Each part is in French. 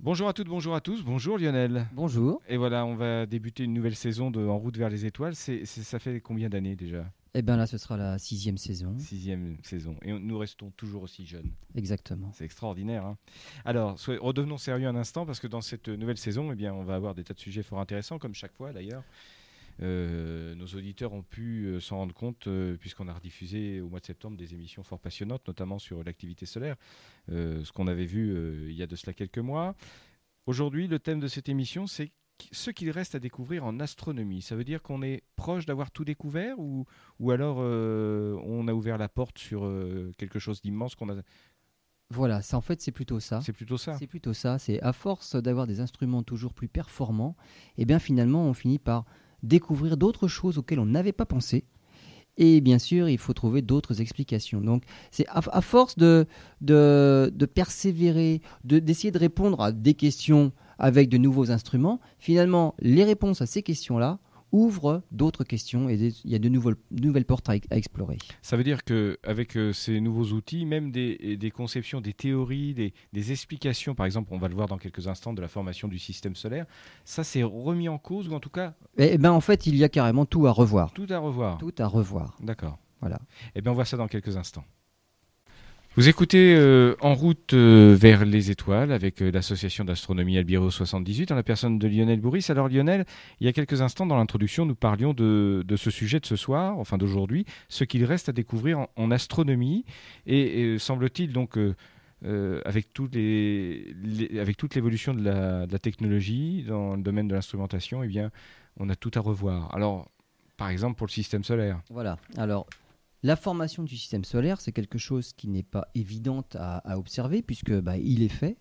Bonjour à toutes, bonjour à tous, bonjour Lionel. Bonjour. Et voilà, on va débuter une nouvelle saison de En route vers les étoiles. C'est, c'est- ça fait combien d'années déjà? Eh bien là, ce sera la sixième saison. Sixième saison. Et on- nous restons toujours aussi jeunes. Exactement. C'est extraordinaire. hein. Alors, soyez- redevenons sérieux un instant parce que dans cette nouvelle saison, eh bien, on va avoir des tas de sujets fort intéressants, comme chaque fois d'ailleurs. Euh, nos auditeurs ont pu euh, s'en rendre compte euh, puisqu'on a rediffusé au mois de septembre des émissions fort passionnantes, notamment sur l'activité solaire, ce qu'on avait vu il y a de cela quelques mois. Aujourd'hui, le thème de cette émission, c'est ce qu'il reste à découvrir en astronomie. Ça veut dire qu'on est proche d'avoir tout découvert ou, ou alors euh, on a ouvert la porte sur euh, quelque chose d'immense qu'on a. Voilà, ça, en fait, c'est plutôt ça. C'est plutôt ça. C'est plutôt ça. C'est à force d'avoir des instruments toujours plus performants, et bien finalement, on finit par découvrir d'autres choses auxquelles on n'avait pas pensé. Et bien sûr, il faut trouver d'autres explications. Donc, c'est à, force de, de, de persévérer, de- d'essayer de répondre à des questions avec de nouveaux instruments, finalement, les réponses à ces questions-là ouvrent d'autres questions et des- il y a de nouvelles, de nouvelles portes à, à explorer. Ça veut dire qu'avec ces nouveaux outils, même des, des conceptions, des théories, des, des explications, par exemple, on va le voir dans quelques instants, de la formation du système solaire, ça s'est remis en cause ou en tout cas Eh ben, en fait, il y a carrément tout à revoir. tout à revoir. Tout à revoir. D'accord. Voilà. Eh bien, on voit ça dans quelques instants. Vous écoutez euh, En route euh, vers les étoiles avec euh, l'association d'astronomie Albiro 78 en la personne de Lionel Bourris. Alors Lionel, il y a quelques instants dans l'introduction, nous parlions de, ce sujet de ce soir, enfin d'aujourd'hui, ce qu'il reste à découvrir en, astronomie. Et, et, semble-t-il donc, avec, les, avec toute l'évolution de la, de la technologie dans le domaine de l'instrumentation, eh bien, on a tout à revoir. Alors, par exemple pour le système solaire. Voilà. Alors, la formation du système solaire, c'est quelque chose qui n'est pas évidente à, observer puisque bah, il est fait.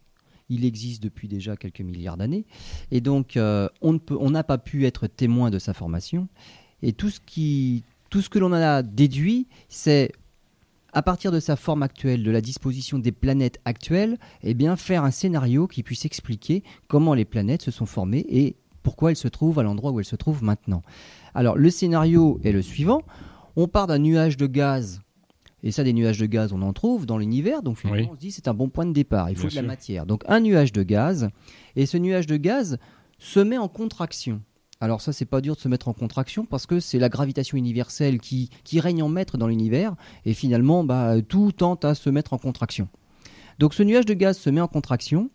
Il existe depuis déjà quelques milliards d'années. Et donc, euh, on n'a pas pu être témoin de sa formation. Et tout ce, qui, tout ce que l'on a déduit, c'est à partir de sa forme actuelle, de la disposition des planètes actuelles, eh bien, faire un scénario qui puisse expliquer comment les planètes se sont formées et pourquoi elles se trouvent à l'endroit où elles se trouvent maintenant. Alors, le scénario est le suivant. On part d'un nuage de gaz, et ça, des nuages de gaz, on en trouve dans l'univers, donc finalement, Oui. on se dit c'est un bon point de départ, il faut Bien de la matière. Donc, un nuage de gaz, et ce nuage de gaz se met en contraction. Alors ça, c'est pas dur de se mettre en contraction parce que c'est la gravitation universelle qui, qui règne en maître dans l'univers, et finalement, bah, tout tente à se mettre en contraction. Donc ce nuage de gaz se met en contraction,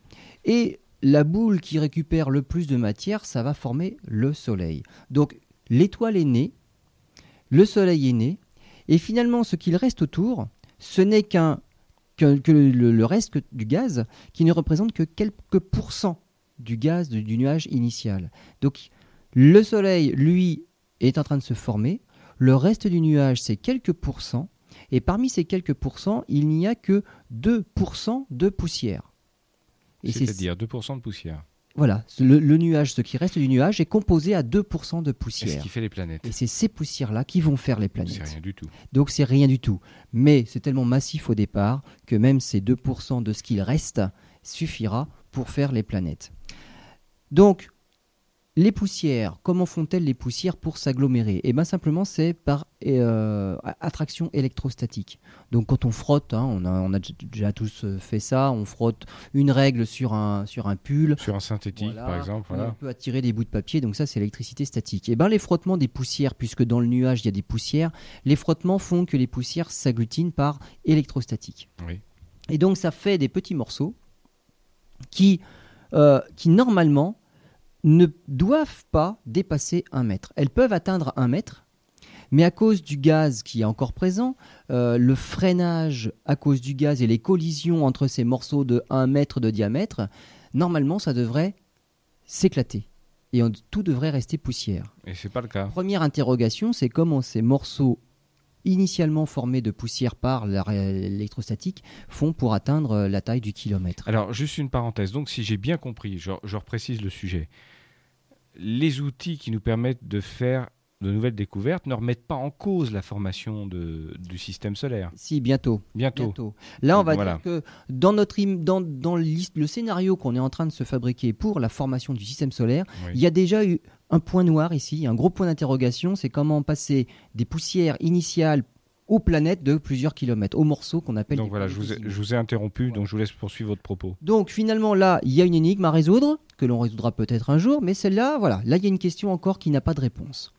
et la boule qui récupère le plus de matière, ça va former le Soleil. Donc l'étoile est née, le Soleil est né, et finalement ce qu'il reste autour, ce n'est qu'un que, le, reste du gaz qui ne représente que quelques pourcents du gaz de- du nuage initial. Donc le Soleil, lui, est en train de se former, le reste du nuage, c'est quelques pourcents, et parmi ces quelques pourcents, il n'y a que 2% de poussière. C'est-à-dire 2% de poussière. Voilà, le, le nuage, ce qui reste du nuage, est composé à 2% de C'est ce poussière. qui fait les planètes. Et c'est ces poussières-là qui vont faire les C'est planètes. rien du tout. Donc c'est rien du tout. Mais c'est tellement massif au départ que même ces 2% de ce qu'il reste suffira pour faire les planètes. Donc, les poussières, comment font-elles les poussières pour s'agglomérer? Eh bien simplement c'est par euh, attraction électrostatique. Donc quand on frotte, hein, on, a, on a déjà tous euh, fait ça, on frotte une règle sur un, sur un pull, Sur un synthétique, voilà, par exemple. On peut attirer des bouts de papier, donc ça c'est l'électricité statique. Et ben les frottements des poussières, puisque dans le nuage il y a des poussières, les frottements font que les poussières s'agglutinent par électrostatique. Oui. Et donc ça fait des petits morceaux qui, euh, qui normalement ne doivent pas dépasser un mètre. Elles peuvent atteindre un mètre, mais à cause du gaz qui est encore présent, euh, le freinage à cause du gaz et les collisions entre ces morceaux de 1 mètre de diamètre, normalement ça devrait s'éclater. Et on- tout devrait rester poussière. Et c'est pas le cas. Première interrogation, c'est comment ces morceaux initialement formés de poussière par l'électrostatique font pour atteindre euh, la taille du kilomètre. Alors, juste une parenthèse. Donc, si j'ai bien compris, je, je reprécise le sujet. Les outils qui nous permettent de faire de nouvelles découvertes ne remettent pas en cause la formation de- du système solaire. Si, bientôt. Bientôt. bientôt. Là, on va Voilà. dire que dans, notre dans, dans le scénario qu'on est en train de se fabriquer pour la formation du système solaire, Oui. il y a déjà eu un point noir ici, un gros point d'interrogation, c'est comment passer des poussières initiales aux planètes de plusieurs kilomètres, aux morceaux qu'on appelle. Donc voilà, je vous, ai, je vous ai interrompu, donc je vous laisse poursuivre votre propos. Donc finalement là, il y a une énigme à résoudre que l'on résoudra peut-être un jour, mais celle-là, voilà, là il y a une question encore qui n'a pas de réponse.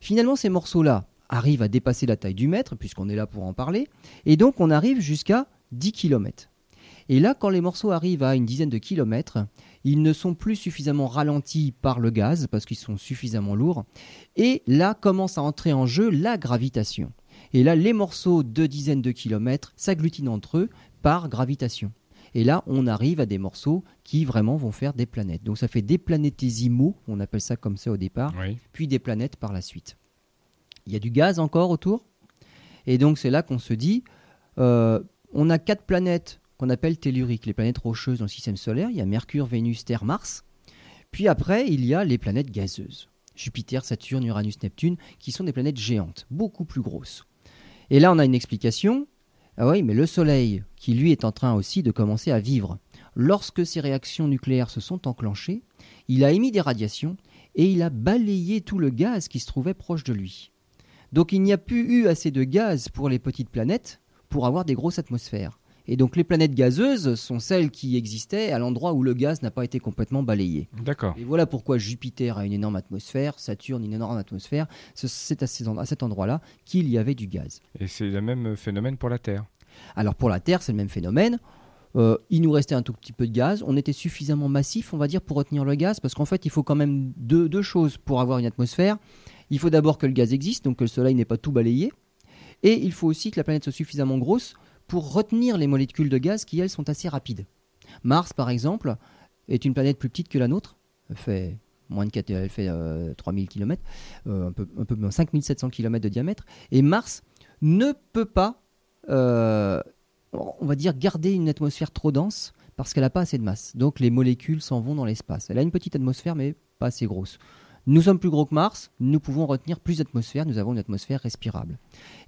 Finalement, ces morceaux-là arrivent à dépasser la taille du mètre, puisqu'on est là pour en parler, et donc on arrive jusqu'à 10 km. Et là, quand les morceaux arrivent à une dizaine de kilomètres, ils ne sont plus suffisamment ralentis par le gaz, parce qu'ils sont suffisamment lourds, et là commence à entrer en jeu la gravitation. Et là, les morceaux de dizaines de kilomètres s'agglutinent entre eux par gravitation. Et là, on arrive à des morceaux qui vraiment vont faire des planètes. Donc ça fait des planétésimaux, on appelle ça comme ça au départ, Oui. puis des planètes par la suite. Il y a du gaz encore autour. Et donc c'est là qu'on se dit, euh, on a quatre planètes qu'on appelle telluriques, les planètes rocheuses dans le système solaire. Il y a Mercure, Vénus, Terre, Mars. Puis après, il y a les planètes gazeuses. Jupiter, Saturne, Uranus, Neptune, qui sont des planètes géantes, beaucoup plus grosses. Et là, on a une explication. Ah oui, mais le Soleil, qui lui est en train aussi de commencer à vivre, lorsque ces réactions nucléaires se sont enclenchées, il a émis des radiations et il a balayé tout le gaz qui se trouvait proche de lui. Donc il n'y a plus eu assez de gaz pour les petites planètes pour avoir des grosses atmosphères. Et donc les planètes gazeuses sont celles qui existaient à l'endroit où le gaz n'a pas été complètement balayé. D'accord. Et voilà pourquoi Jupiter a une énorme atmosphère, Saturne une énorme atmosphère. Ce- C'est à, cet endroit-là qu'il y avait du gaz. Et c'est le même phénomène pour la Terre. Alors pour la Terre, c'est le même phénomène. Euh, il nous restait un tout petit peu de gaz. On était suffisamment massif, on va dire, pour retenir le gaz, parce qu'en fait, il faut quand même deux, deux choses pour avoir une atmosphère. Il faut d'abord que le gaz existe, donc que le Soleil n'ait pas tout balayé. Et il faut aussi que la planète soit suffisamment grosse pour retenir les molécules de gaz qui, elles, sont assez rapides. Mars, par exemple, est une planète plus petite que la nôtre. Elle fait moins de 4, elle fait euh, 3000 km, un peu, un peu 5700 km de diamètre. Et Mars ne peut pas, euh, on va dire, garder une atmosphère trop dense parce qu'elle n'a pas assez de masse. Donc les molécules s'en vont dans l'espace. Elle a une petite atmosphère, mais pas assez grosse. Nous sommes plus gros que Mars, nous pouvons retenir plus d'atmosphère, nous avons une atmosphère respirable.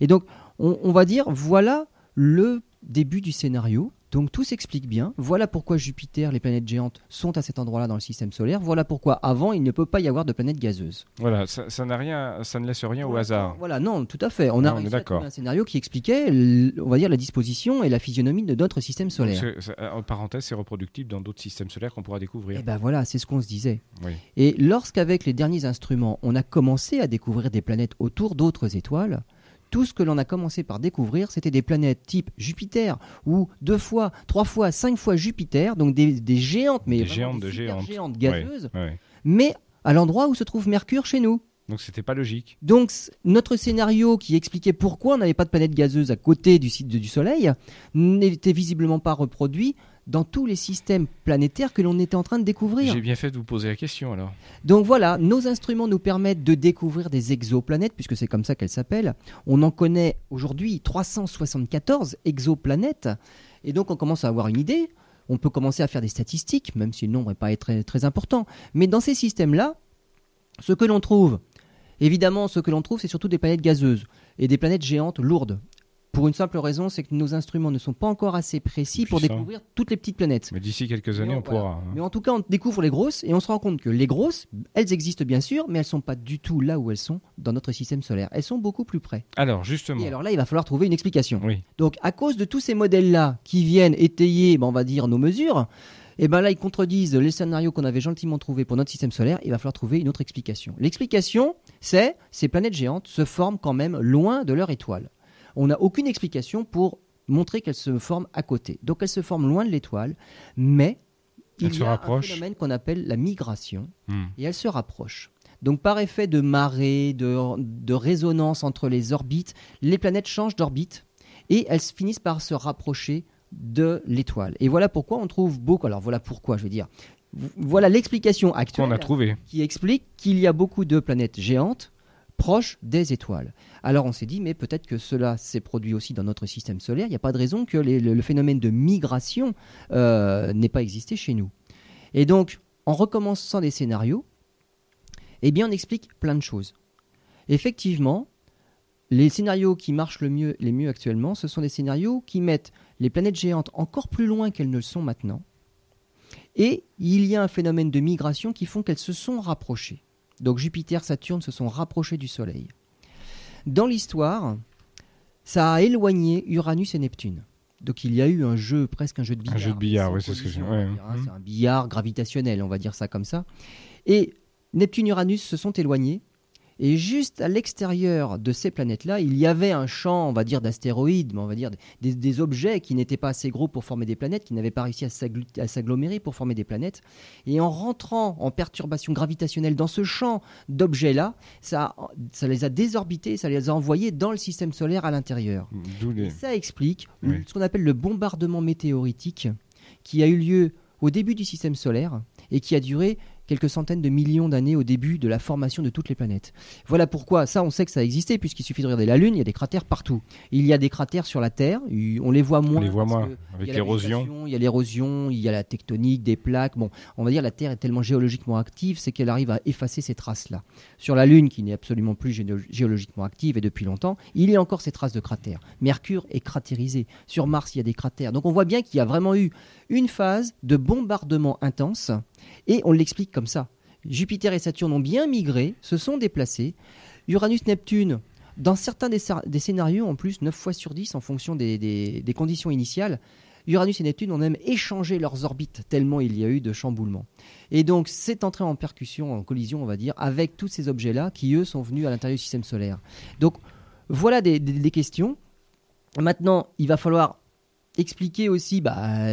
Et donc, on, on va dire, voilà le début du scénario. Donc tout s'explique bien. Voilà pourquoi Jupiter, les planètes géantes, sont à cet endroit-là dans le système solaire. Voilà pourquoi avant, il ne peut pas y avoir de planètes gazeuses. Voilà, ça, ça n'a rien, ça ne laisse rien au hasard. Voilà, non, tout à fait. On Non, a on est réussi à trouver un scénario qui expliquait, on va dire, la disposition et la physionomie de notre système solaire. c'est- en parenthèse, c'est reproductible dans d'autres systèmes solaires qu'on pourra découvrir. Et ben voilà, c'est ce qu'on se disait. Oui. Et lorsqu'avec les derniers instruments, on a commencé à découvrir des planètes autour d'autres étoiles, tout ce que l'on a commencé par découvrir, c'était des planètes type Jupiter, ou deux fois, trois fois, cinq fois Jupiter, donc des, des géantes, mais Des géantes des de super géantes. géantes gazeuses, Ouais, ouais. mais à l'endroit où se trouve Mercure chez nous. Donc c'était pas logique. Donc notre scénario qui expliquait pourquoi on n'avait pas de planète gazeuse à côté du site de- du Soleil n'était visiblement pas reproduit dans tous les systèmes planétaires que l'on était en train de découvrir. J'ai bien fait de vous poser la question alors. Donc voilà, nos instruments nous permettent de découvrir des exoplanètes, puisque c'est comme ça qu'elles s'appellent. On en connaît aujourd'hui 374 exoplanètes, et donc on commence à avoir une idée. On peut commencer à faire des statistiques, même si le nombre n'est pas très, très important. Mais dans ces systèmes-là, ce que l'on trouve, évidemment, ce que l'on trouve, c'est surtout des planètes gazeuses et des planètes géantes lourdes. Pour une simple raison, c'est que nos instruments ne sont pas encore assez précis pour découvrir toutes les petites planètes. Mais d'ici quelques années, on, pourra. hein. Mais en tout cas, on découvre les grosses et on se rend compte que les grosses, elles existent bien sûr, mais elles sont pas du tout là où elles sont dans notre système solaire. Elles sont beaucoup plus près. Alors justement. Et alors là, il va falloir trouver une explication. Oui. Donc, à cause de tous ces modèles-là qui viennent étayer, ben, on va dire, nos mesures, et ben là, ils contredisent les scénarios qu'on avait gentiment trouvés pour notre système solaire. Il va falloir trouver une autre explication. L'explication, c'est ces planètes géantes se forment quand même loin de leur étoile. On n'a aucune explication pour montrer qu'elles se forment à côté. Donc, elles se forment loin de l'étoile, mais Elles il se y a un phénomène qu'on appelle la migration Hmm. et elles se rapprochent. Donc par effet de marée, de, de résonance entre les orbites, les planètes changent d'orbite et elles se finissent par se rapprocher de l'étoile. Et voilà pourquoi on trouve beaucoup. Alors voilà pourquoi, je veux dire. Voilà l'explication actuelle a trouvé. qui explique qu'il y a beaucoup de planètes géantes proches des étoiles. Alors on s'est dit, mais peut-être que cela s'est produit aussi dans notre système solaire. Il n'y a pas de raison que le phénomène de migration euh, n'ait pas existé chez nous. Et donc, en recommençant des scénarios, eh bien, on explique plein de choses. Effectivement, les scénarios qui marchent le mieux, les mieux actuellement, ce sont des scénarios qui mettent les planètes géantes encore plus loin qu'elles ne le sont maintenant. Et il y a un phénomène de migration qui font qu'elles se sont rapprochées. Donc Jupiter, Saturne se sont rapprochés du Soleil. Dans l'histoire, ça a éloigné Uranus et Neptune. Donc il y a eu un jeu, presque un jeu de billard. Un jeu de billard, oui, c'est ce que je- ouais, hein, mhm. C'est un billard gravitationnel, on va dire ça comme ça. Et Neptune et Uranus se sont éloignés. Et juste à l'extérieur de ces planètes-là, il y avait un champ, on va dire, d'astéroïdes, mais on va dire des, des objets qui n'étaient pas assez gros pour former des planètes, qui n'avaient pas réussi à s'agglomérer pour former des planètes. Et en rentrant en perturbation gravitationnelle dans ce champ d'objets-là, ça, ça les a désorbités, ça les a envoyés dans le système solaire à l'intérieur. D'où les- Et ça explique Oui. ce qu'on appelle le bombardement météoritique qui a eu lieu au début du système solaire et qui a duré quelques centaines de millions d'années au début de la formation de toutes les planètes. Voilà pourquoi, ça on sait que ça a existé puisqu'il suffit de regarder la Lune, il y a des cratères partout. Il y a des cratères sur la Terre, on les voit moins. On les voit moins, avec l'érosion. Il y a l'érosion, il y a la tectonique, des plaques. Bon, on va dire la Terre est tellement géologiquement active, c'est qu'elle arrive à effacer ces traces-là. Sur la Lune, qui n'est absolument plus géo- géologiquement active et depuis longtemps, il y a encore ces traces de cratères. Mercure est cratérisé. Sur Mars, il y a des cratères. Donc on voit bien qu'il y a vraiment eu une phase de bombardement intense et on l'explique comme ça. Jupiter et Saturne ont bien migré, se sont déplacés. Uranus-Neptune, dans certains des, scénarios, en plus, 9 fois sur 10 en fonction des, conditions initiales, Uranus et Neptune ont même échangé leurs orbites tellement il y a eu de chamboulements. Et donc c'est entré en percussion, en collision, on va dire, avec tous ces objets-là qui, eux, sont venus à l'intérieur du système solaire. Donc voilà des, des- questions. Maintenant, il va falloir expliquer aussi bah,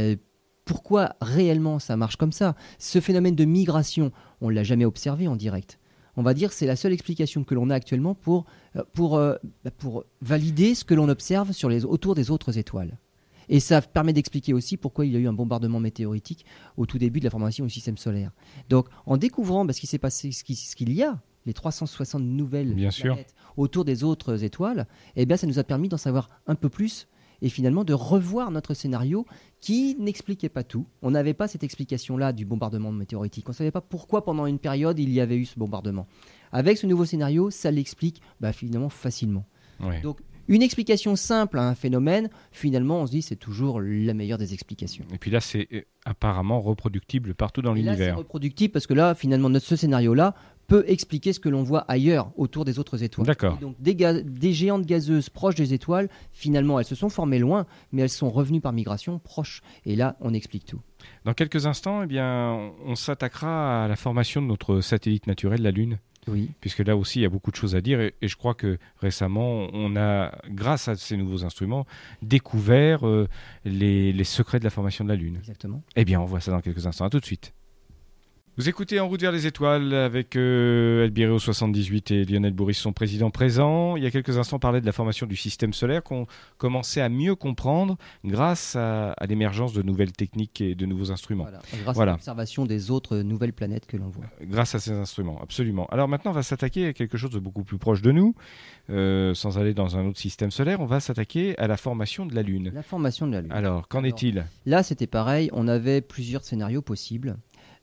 pourquoi réellement ça marche comme ça? Ce phénomène de migration, on ne l'a jamais observé en direct. On va dire que c'est la seule explication que l'on a actuellement pour, euh, pour, euh, bah, pour valider ce que l'on observe sur les, autour des autres étoiles. Et ça permet d'expliquer aussi pourquoi il y a eu un bombardement météoritique au tout début de la formation du système solaire. Donc, en découvrant bah, ce qui s'est passé, ce qui- ce qu'il y a, les 360 nouvelles Bien sûr. planètes autour des autres étoiles, eh bien, ça nous a permis d'en savoir un peu plus et finalement de revoir notre scénario qui n'expliquait pas tout. On n'avait pas cette explication-là du bombardement météoritique. On ne savait pas pourquoi pendant une période il y avait eu ce bombardement. Avec ce nouveau scénario, ça l'explique bah, finalement facilement. Ouais. Donc, une explication simple à un phénomène, finalement, on se dit c'est toujours la meilleure des explications. Et puis là, c'est euh, apparemment reproductible partout dans là, c'est l'univers. reproductible parce que là, finalement, notre, ce scénario-là peut expliquer ce que l'on voit ailleurs, autour des autres étoiles. D'accord. Donc, des, géantes gazeuses proches des étoiles, finalement, elles se sont formées loin, mais elles sont revenues par migration proches. Et là, on explique tout. Dans quelques instants, eh bien, on s'attaquera à la formation de notre satellite naturel, la Lune, Oui. puisque là aussi, il y a beaucoup de choses à dire. Et, et je crois que récemment, on a, grâce à ces nouveaux instruments, découvert euh, les, les secrets de la formation de la Lune. Exactement. Eh bien, on voit ça dans quelques instants. À tout de suite. Vous écoutez En route vers les étoiles avec euh, Albireo 78 et Lionel Bourris, son président présent. Il y a quelques instants, on parlait de la formation du système solaire qu'on commençait à mieux comprendre grâce à, à l'émergence de nouvelles techniques et de nouveaux instruments. Voilà. Grâce Voilà. à l'observation des autres nouvelles planètes que l'on voit. Grâce à ces instruments, absolument. Alors maintenant, on va s'attaquer à quelque chose de beaucoup plus proche de nous, euh, sans aller dans un autre système solaire. On va s'attaquer à la formation de la Lune. La formation de la Lune. Alors, qu'en est-il? Là, c'était pareil. On avait plusieurs scénarios possibles.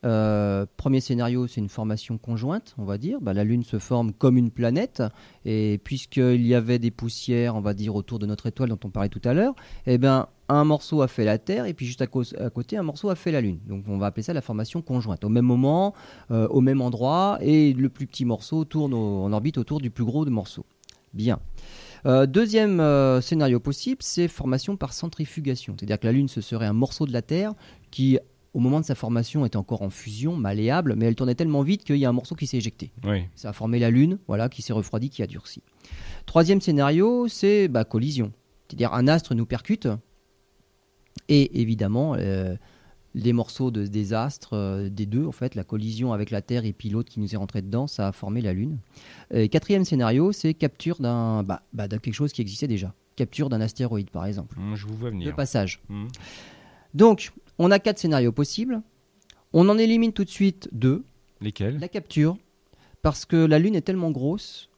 Euh, premier scénario, c'est une formation conjointe, on va dire. Bah, la Lune se forme comme une planète, et puisqu'il y avait des poussières, on va dire, autour de notre étoile dont on parlait tout à l'heure, eh ben, un morceau a fait la Terre, et puis juste à, côté, un morceau a fait la Lune. Donc on va appeler ça la formation conjointe. Au même moment, euh, au même endroit, et le plus petit morceau tourne en orbite autour du plus gros de morceau. Bien. Euh, deuxième scénario possible, c'est formation par centrifugation. C'est-à-dire que la Lune, ce serait un morceau de la Terre qui, au moment de sa formation, était encore en fusion, malléable, mais elle tournait tellement vite qu'il y a un morceau qui s'est éjecté. Oui, Ça a formé la Lune, voilà, qui s'est refroidi, qui a durci. Troisième scénario, c'est bah, collision. C'est-à-dire un astre nous percute, et évidemment, euh, les morceaux de, des astres, euh, des deux, en fait, la collision avec la Terre et puis l'autre qui nous est rentré dedans, ça a formé la Lune. Et quatrième scénario, c'est capture d'un bah, bah, quelque chose qui existait déjà. Capture d'un astéroïde, par exemple. Hum, je vous vois venir. passage. Hum. Donc, on a quatre scénarios possibles. On en élimine tout de suite deux. Lesquels? La capture, parce que la Lune est tellement grosse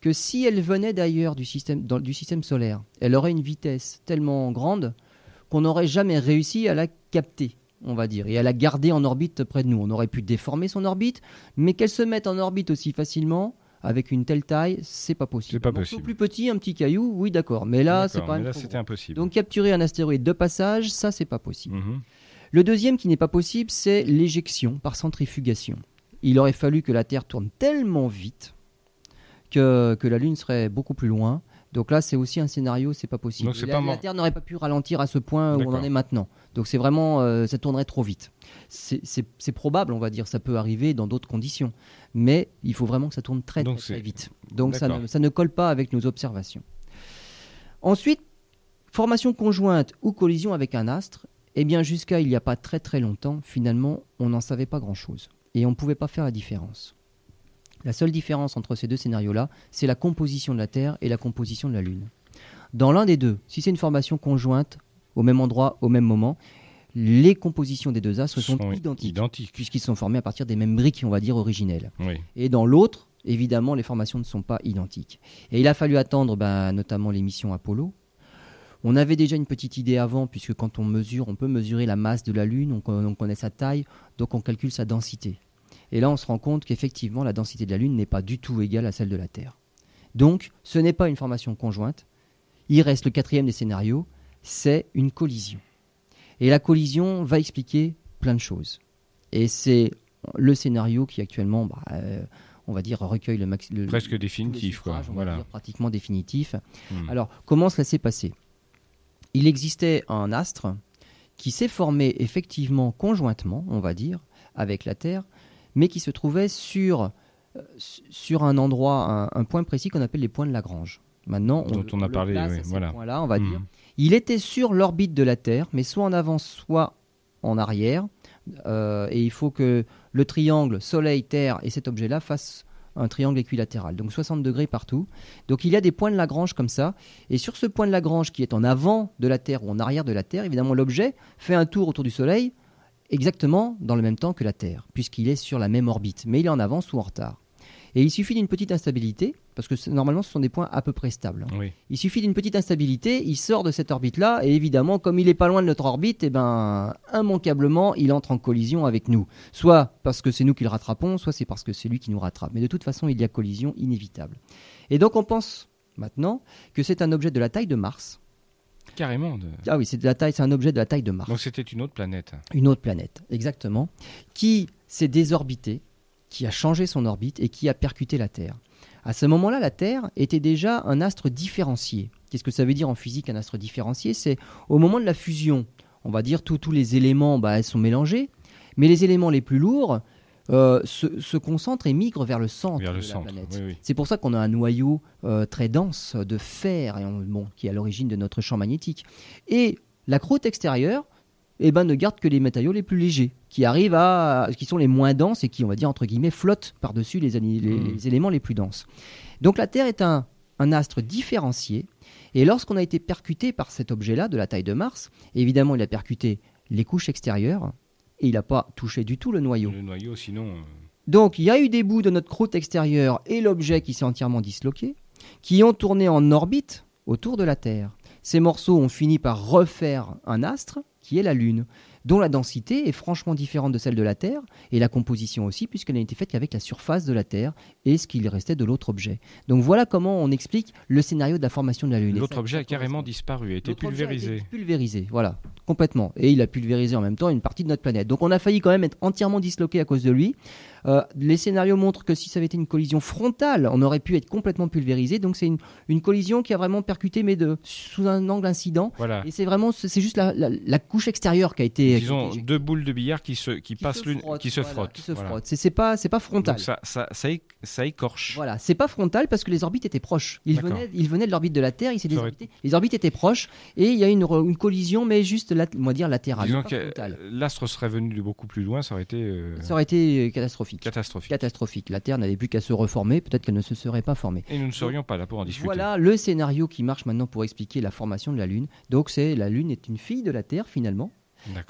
que si elle venait d'ailleurs du système, dans- du système solaire, elle aurait une vitesse tellement grande qu'on n'aurait jamais réussi à la capter, on va dire, et à la garder en orbite près de nous. On aurait pu déformer son orbite, mais qu'elle se mette en orbite aussi facilement, avec une telle taille, c'est pas possible. C'est pas possible. plus petit, un petit caillou, oui d'accord, mais là, c'est mais même là, c'était impossible. Donc capturer un astéroïde de passage, ça c'est pas possible. Mhm. Le deuxième qui n'est pas possible, c'est l'éjection par centrifugation. Il aurait fallu que la Terre tourne tellement vite que, que la Lune serait beaucoup plus loin. Donc là, c'est aussi un scénario, c'est pas possible. Donc pas la, Terre n'aurait pas pu ralentir à ce point où on en est maintenant. Donc c'est vraiment, euh, ça tournerait trop vite. C'est- probable, on va dire, ça peut arriver dans d'autres conditions, mais il faut vraiment que ça tourne très Donc très, très c'est- vite. Donc ça ne, ça ne colle pas avec nos observations. Ensuite, formation conjointe ou collision avec un astre. Eh bien, jusqu'à il n'y a pas très très longtemps, finalement, on n'en savait pas grand-chose et on ne pouvait pas faire la différence. La seule différence entre ces deux scénarios-là, c'est la composition de la Terre et la composition de la Lune. Dans l'un des deux, si c'est une formation conjointe, au même endroit, au même moment, les compositions des deux astres sont, Sont identiques, identiques. puisqu'ils sont formés à partir des mêmes briques, on va dire, originelles. Oui. Et dans l'autre, évidemment, les formations ne sont pas identiques. Et il a fallu attendre ben, notamment les missions Apollo. On avait déjà une petite idée avant, puisque quand on mesure, on peut mesurer la masse de la Lune, on, con- on connaît sa taille, donc on calcule sa densité. Et là, on se rend compte qu'effectivement, la densité de la Lune n'est pas du tout égale à celle de la Terre. Donc, ce n'est pas une formation conjointe. Il reste le quatrième des scénarios, c'est une collision. Et la collision va expliquer plein de choses. Et c'est le scénario qui actuellement, bah, euh, on va dire, recueille le max. le- Presque définitif, quoi. Voilà. dire pratiquement définitif. Hmm. Alors, comment cela s'est passé? Il existait un astre qui s'est formé effectivement conjointement, on va dire, avec la Terre, mais qui se trouvait sur, euh, sur un endroit, un, un point précis qu'on appelle les points de Lagrange. Maintenant, Dont on a parlé, place oui, à ces voilà. points-là, on va Hmm. dire. Il était sur l'orbite de la Terre, mais soit en avant, soit en arrière. Euh, et il faut que le triangle Soleil-Terre et cet objet-là fassent un triangle équilatéral, donc 60 degrés partout. Donc il y a des points de Lagrange comme ça. Et sur ce point de Lagrange qui est en avant de la Terre ou en arrière de la Terre, évidemment l'objet fait un tour autour du Soleil exactement dans le même temps que la Terre, puisqu'il est sur la même orbite, mais il est en avance ou en retard. Et il suffit d'une petite instabilité, parce que normalement ce sont des points à peu près stables. hein. Oui. Il suffit d'une petite instabilité, il sort de cette orbite-là, et évidemment, comme il est pas loin de notre orbite, eh ben, immanquablement, il entre en collision avec nous. Soit parce que c'est nous qui le rattrapons, soit c'est parce que c'est lui qui nous rattrape. Mais de toute façon, il y a collision inévitable. Et donc, on pense maintenant que c'est un objet de la taille de Mars. Carrément. de- Ah oui, c'est de la taille, c'est un objet de la taille de Mars Donc c'était une autre planète. une autre planète, exactement, qui s'est désorbitée, qui a changé son orbite et qui a percuté la Terre. À ce moment-là, la Terre était déjà un astre différencié. Qu'est-ce que ça veut dire en physique un astre différencié? C'est au moment de la fusion, on va dire tous les éléments bah, elles sont mélangés, mais les éléments les plus lourds euh, se, se concentrent et migrent vers le centre Vers le de la centre. planète. Oui, oui. C'est pour ça qu'on a un noyau euh, très dense de fer et on- bon, qui est à l'origine de notre champ magnétique. Et la croûte extérieure eh ben, ne garde que les matériaux les plus légers, qui arrivent à, qui sont les moins denses et qui, on va dire entre guillemets, flottent par-dessus les, les éléments les plus denses. Donc la Terre est un, un astre différencié, et lorsqu'on a été percuté par cet objet-là de la taille de Mars, évidemment il a percuté les couches extérieures et il n'a pas touché du tout le noyau. Le noyau, sinon. euh, Donc il y a eu des bouts de notre croûte extérieure et l'objet qui s'est entièrement disloqué, qui ont tourné en orbite autour de la Terre. Ces morceaux ont fini par refaire un astre qui est la Lune, dont la densité est franchement différente de celle de la Terre, et la composition aussi, puisqu'elle n'a été faite qu'avec la surface de la Terre et ce qu'il restait de l'autre objet. Donc voilà comment on explique le scénario de la formation de la Lune. L'autre objet a carrément disparu, a été objet a été pulvérisé. pulvérisé, voilà, complètement. Et il a pulvérisé en même temps une partie de notre planète. Donc on a failli quand même être entièrement disloqué à cause de lui. Euh, les scénarios montrent que si ça avait été une collision frontale, on aurait pu être complètement pulvérisé. Donc c'est une, une collision qui a vraiment percuté, mais de, sous un angle incident. Voilà. Et c'est vraiment, c'est juste la, la- la couche extérieure qui a été. qui a Disons été deux boules de billard qui se qui, Qui passent se l'une, qui se frottent. qui se Voilà. frottent. C'est pas, c'est pas frontal. Donc ça, ça, ça, écorche. Voilà, c'est pas frontal parce que les orbites étaient proches. Ils venaient, ils venaient de l'orbite de la Terre, ils aurait- désorbité. Les orbites étaient proches et il y a une, une collision, mais juste, lat- on va dire latérale. Disons que l'astre serait venu de beaucoup plus loin, ça aurait été euh, Ça aurait été euh, catastrophique. catastrophique. Catastrophique. La Terre n'avait plus qu'à se reformer, peut-être qu'elle ne se serait pas formée. Et nous ne serions pas là pour en discuter. Voilà le scénario qui marche maintenant pour expliquer la formation de la Lune. Donc c'est la Lune est une fille de la Terre finalement,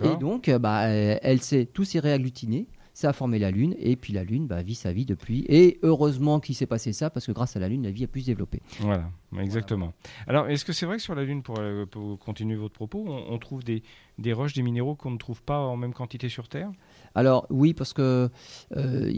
et donc euh, bah, euh, elle s'est tout s'est réagglutiné. Ça a formé la Lune, et puis la Lune bah, vit sa vie depuis. Et heureusement qu'il s'est passé ça, parce que grâce à la Lune, la vie a pu se développer. Voilà, exactement. Alors, est-ce que c'est vrai que sur la Lune, pour, euh, pour continuer votre propos, on, on trouve des, des roches, des minéraux qu'on ne trouve pas en même quantité sur Terre? Alors oui, parce que euh,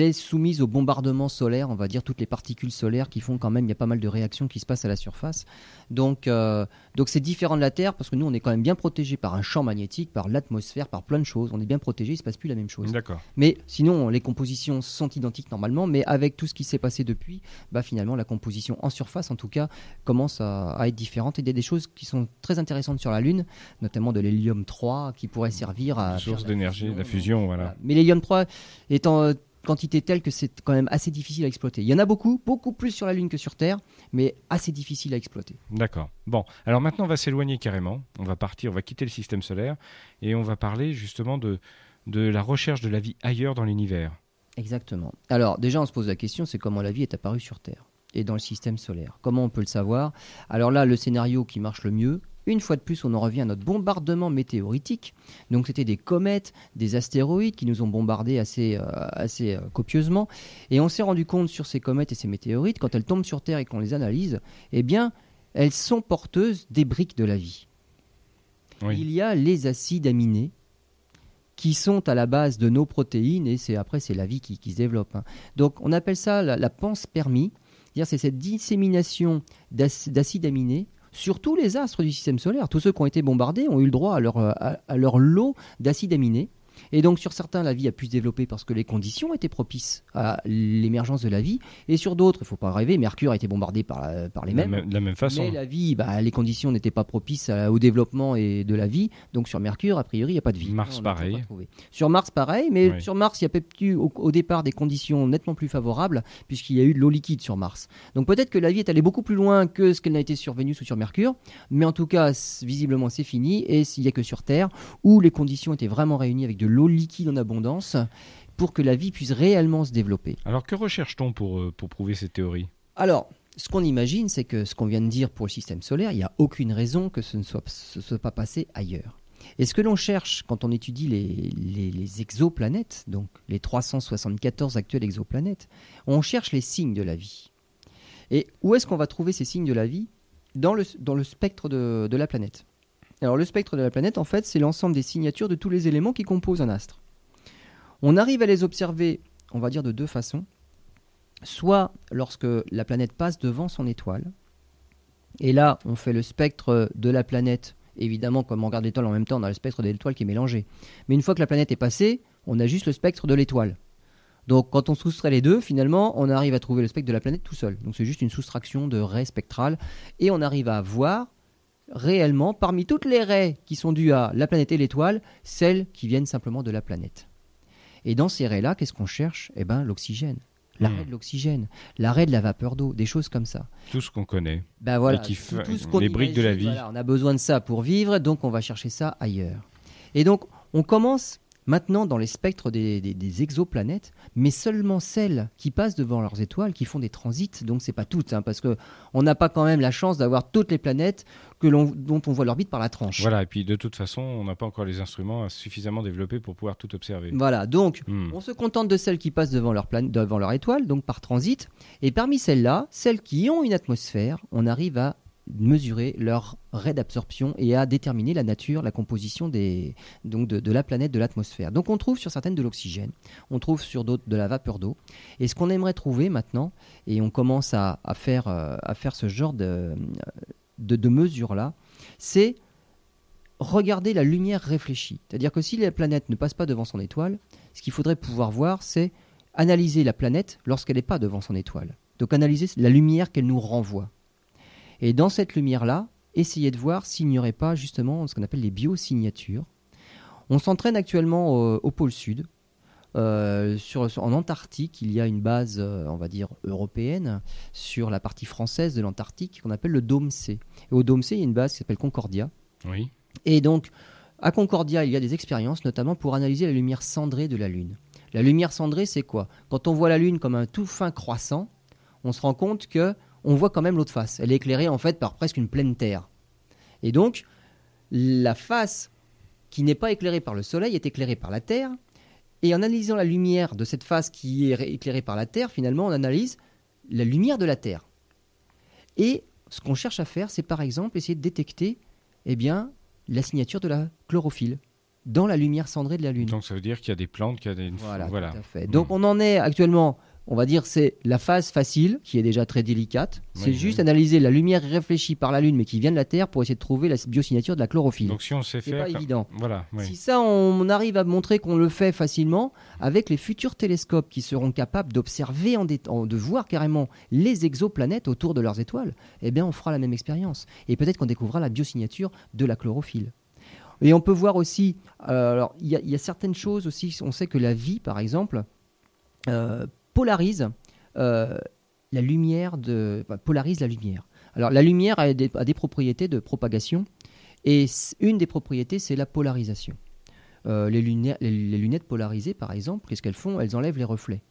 est soumise au bombardement solaire, on va dire toutes les particules solaires qui font quand même, il y a pas mal de réactions qui se passent à la surface. Donc euh, donc c'est différent de la Terre parce que nous on est quand même bien protégé par un champ magnétique, par l'atmosphère, par plein de choses. On est bien protégé, il se passe plus la même chose. D'accord. Mais sinon les compositions sont identiques normalement, mais avec tout ce qui s'est passé depuis, bah finalement la composition en surface en tout cas commence à, à être différente et il y a des choses qui sont très intéressantes sur la Lune, notamment de l'hélium 3 qui pourrait servir à Source d'énergie, fusion. la fusion, voilà. Mais l'hélium 3 étant euh, quantité telle que c'est quand même assez difficile à exploiter. Il y en a beaucoup, beaucoup plus sur la Lune que sur Terre, mais assez difficile à exploiter. D'accord. Bon, alors maintenant on va s'éloigner carrément. On va partir, on va quitter le système solaire et on va parler justement de, de la recherche de la vie ailleurs dans l'univers. Exactement. Alors déjà on se pose la question, c'est comment la vie est apparue sur Terre et dans le système solaire. Comment on peut le savoir? Alors là, le scénario qui marche le mieux, une fois de plus, on en revient à notre bombardement météoritique. Donc c'était des comètes, des astéroïdes qui nous ont bombardés assez, euh, assez euh, copieusement. Et on s'est rendu compte sur ces comètes et ces météorites, quand elles tombent sur Terre et qu'on les analyse, eh bien, elles sont porteuses des briques de la vie. Oui. Il y a les acides aminés qui sont à la base de nos protéines et c'est après c'est la vie qui, qui se développe. hein. Donc on appelle ça la, la panspermie, c'est-à-dire c'est cette dissémination d'ac- d'acides aminés sur tous les astres du système solaire. Tous ceux qui ont été bombardés ont eu le droit à leur, euh, à, à leur lot d'acides aminés. Et donc sur certains, la vie a pu se développer parce que les conditions étaient propices à l'émergence de la vie. Et sur d'autres, il ne faut pas rêver, Mercure a été bombardé par, la- par les mêmes. même- de la même façon. Mais la vie, bah, les conditions n'étaient pas propices à- au développement et de la vie. Donc sur Mercure, a priori, il n'y a pas de vie. Mars, pareil. Sur Mars, pareil. Mais Oui. sur Mars, il y a eu au, au départ des conditions nettement plus favorables, puisqu'il y a eu de l'eau liquide sur Mars. Donc peut-être que la vie est allée beaucoup plus loin que ce qu'elle n'a été sur Vénus ou sur Mercure. Mais en tout cas, visiblement, c'est fini. Et il n'y a que sur Terre, où les conditions étaient vraiment réunies avec de l'eau liquide en abondance pour que la vie puisse réellement se développer. Alors que recherche-t-on pour, euh, pour prouver cette théorie? Alors, ce qu'on imagine, c'est que ce qu'on vient de dire pour le système solaire, il n'y a aucune raison que ce ne soit, ce soit pas passé ailleurs. Et ce que l'on cherche quand on étudie les, les- les exoplanètes, donc les 374 actuelles exoplanètes, on cherche les signes de la vie. Et où est-ce qu'on va trouver ces signes de la vie? Dans le, dans le spectre de, de la planète. Alors le spectre de la planète, en fait, c'est l'ensemble des signatures de tous les éléments qui composent un astre. On arrive à les observer, on va dire, de deux façons soit lorsque la planète passe devant son étoile. Et là, on fait le spectre de la planète. Évidemment, comme on regarde l'étoile en même temps, on a le spectre de l'étoile qui est mélangé. Mais une fois que la planète est passée, on a juste le spectre de l'étoile. Donc quand on soustrait les deux, finalement, on arrive à trouver le spectre de la planète tout seul. Donc c'est juste une soustraction de raies spectrales. Et on arrive à voir réellement, parmi toutes les raies qui sont dues à la planète et l'étoile, celles qui viennent simplement de la planète. Et dans ces raies-là, qu'est-ce qu'on cherche? Eh bien, l'oxygène. L'arrêt Hmm. de l'oxygène, l'arrêt de la vapeur d'eau, des choses comme ça. Tout ce qu'on connaît. Ben voilà, Et qui fait- tout ce qu'on les briques de la vie. voilà, on a besoin de ça pour vivre, donc on va chercher ça ailleurs. Et donc, on commence maintenant dans les spectres des, des- des exoplanètes, mais seulement celles qui passent devant leurs étoiles, qui font des transits, donc c'est pas toutes, hein, parce que on n'a pas quand même la chance d'avoir toutes les planètes que dont on voit l'orbite par la tranche. Voilà, et puis de toute façon, on n'a pas encore les instruments suffisamment développés pour pouvoir tout observer. Voilà, donc Hmm. On se contente de celles qui passent devant leur, plan- devant leur étoile, donc par transit. Et parmi celles-là, celles qui ont une atmosphère, on arrive à mesurer leur raie d'absorption et à déterminer la nature, la composition des, donc de, la planète, de l'atmosphère. Donc on trouve sur certaines de l'oxygène, on trouve sur d'autres de la vapeur d'eau. Et ce qu'on aimerait trouver maintenant, et on commence à, à faire, euh, à faire ce genre de, de, de mesures-là, c'est regarder la lumière réfléchie. C'est-à-dire que si la planète ne passe pas devant son étoile, ce qu'il faudrait pouvoir voir, c'est analyser la planète lorsqu'elle n'est pas devant son étoile. Donc analyser la lumière qu'elle nous renvoie. Et dans cette lumière-là, essayer de voir s'il n'y aurait pas justement ce qu'on appelle les biosignatures. On s'entraîne actuellement au, au pôle sud. Euh, sur, sur- en Antarctique, il y a une base, euh, on va dire, européenne sur la partie française de l'Antarctique qu'on appelle le Dôme C. Et au Dôme C, il y a une base qui s'appelle Concordia. Oui. Et donc, à Concordia, il y a des expériences, notamment pour analyser la lumière cendrée de la Lune. La lumière cendrée, c'est quoi? Quand on voit la Lune comme un tout fin croissant, on se rend compte que on voit quand même l'autre face. Elle est éclairée en fait par presque une pleine Terre. Et donc, la face qui n'est pas éclairée par le Soleil est éclairée par la Terre. Et en analysant la lumière de cette face qui est ré- éclairée par la Terre, finalement, on analyse la lumière de la Terre. Et ce qu'on cherche à faire, c'est par exemple essayer de détecter eh bien, la signature de la chlorophylle dans la lumière cendrée de la Lune. Donc ça veut dire qu'il y a des plantes, qu'il y a des... Voilà, voilà. tout à fait. Donc on en est actuellement, on va dire, c'est la phase facile, qui est déjà très délicate. C'est Oui, juste analyser la lumière réfléchie par la Lune, mais qui vient de la Terre, pour essayer de trouver la biosignature de la chlorophylle. Donc si on sait C'est faire... pas évident. Voilà, oui. Si ça, on arrive à montrer qu'on le fait facilement, avec les futurs télescopes qui seront capables d'observer, en dé- en- de voir carrément les exoplanètes autour de leurs étoiles, eh bien, on fera la même expérience. Et peut-être qu'on découvrira la biosignature de la chlorophylle. Et on peut voir aussi, euh, alors il y, a- il y a certaines choses aussi, on sait que la vie, par exemple, euh, polarise euh, la lumière polarise la lumière. Alors la lumière a des, propriétés de propagation, et une des propriétés, c'est la polarisation. Euh, les, lunettes, polarisées, par exemple, qu'est-ce qu'elles font? Elles enlèvent les reflets.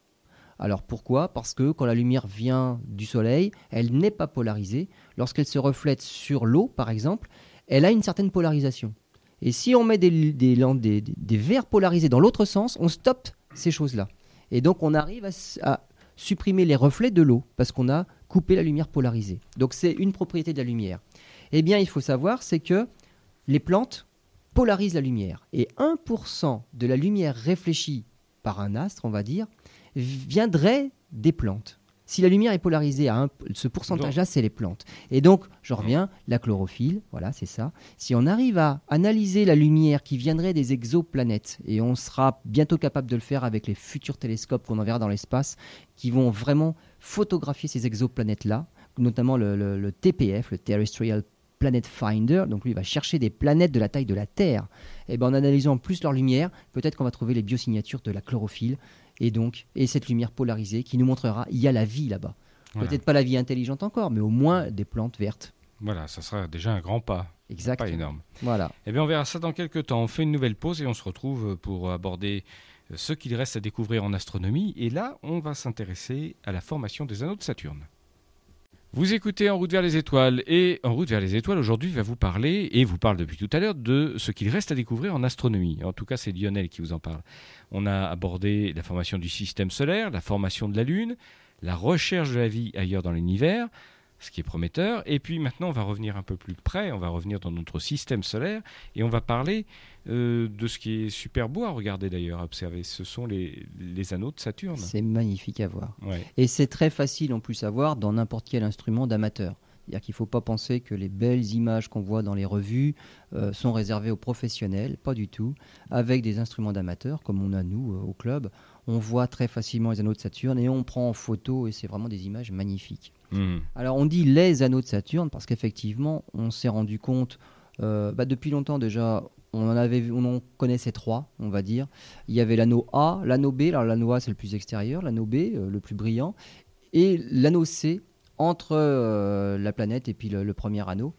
Alors pourquoi? Parce que quand la lumière vient du soleil, elle n'est pas polarisée. Lorsqu'elle se reflète sur l'eau, par exemple, elle a une certaine polarisation. Et si on met des- des verres polarisés dans l'autre sens, on stoppe ces choses-là. Et donc on arrive à, supprimer les reflets de l'eau parce qu'on a coupé la lumière polarisée. Donc c'est une propriété de la lumière. Eh bien, il faut savoir, c'est que les plantes polarisent la lumière. Et 1% de la lumière réfléchie par un astre, on va dire, viendrait des plantes. Si la lumière est polarisée à un- ce pourcentage-là, c'est les plantes. Et donc, je reviens, la chlorophylle, voilà, c'est ça. Si on arrive à analyser la lumière qui viendrait des exoplanètes, et on sera bientôt capable de le faire avec les futurs télescopes qu'on enverra dans l'espace, qui vont vraiment photographier ces exoplanètes-là, notamment le, le- le TPF, le Terrestrial Planet Finder, donc lui il va chercher des planètes de la taille de la Terre. Et ben en analysant plus leur lumière, peut-être qu'on va trouver les biosignatures de la chlorophylle et donc et cette lumière polarisée qui nous montrera il y a la vie là-bas. Voilà. Peut-être pas la vie intelligente encore, mais au moins des plantes vertes. Voilà, ça sera déjà un grand pas. Exact. Pas énorme. Voilà. Eh bien, on verra ça dans quelques temps. On fait une nouvelle pause et on se retrouve pour aborder ce qu'il reste à découvrir en astronomie. Et là, on va s'intéresser à la formation des anneaux de Saturne. Vous écoutez En route vers les étoiles et En route vers les étoiles aujourd'hui va vous parler et vous parle depuis tout à l'heure de ce qu'il reste à découvrir en astronomie. En tout cas, c'est Lionel qui vous en parle. On a abordé la formation du système solaire, la formation de la Lune, la recherche de la vie ailleurs dans l'univers, ce qui est prometteur. Et puis maintenant, on va revenir un peu plus près, on va revenir dans notre système solaire et on va parler euh, de ce qui est super beau à regarder d'ailleurs, à observer. Ce sont les, les anneaux de Saturne. C'est magnifique à voir. Ouais. Et c'est très facile en plus à voir dans n'importe quel instrument d'amateur. C'est-à-dire qu'il ne faut pas penser que les belles images qu'on voit dans les revues euh, sont réservées aux professionnels, pas du tout. Avec des instruments d'amateurs, comme on a nous euh, au club, on voit très facilement les anneaux de Saturne et on prend en photo et c'est vraiment des images magnifiques. Mhm. Alors on dit les anneaux de Saturne parce qu'effectivement on s'est rendu compte euh, bah, depuis longtemps déjà on en avait on en connaissait trois on va dire. Il y avait l'anneau A l'anneau B. Alors l'anneau A c'est le plus extérieur l'anneau B euh, le plus brillant et l'anneau C entre euh, la planète et puis le, premier anneau.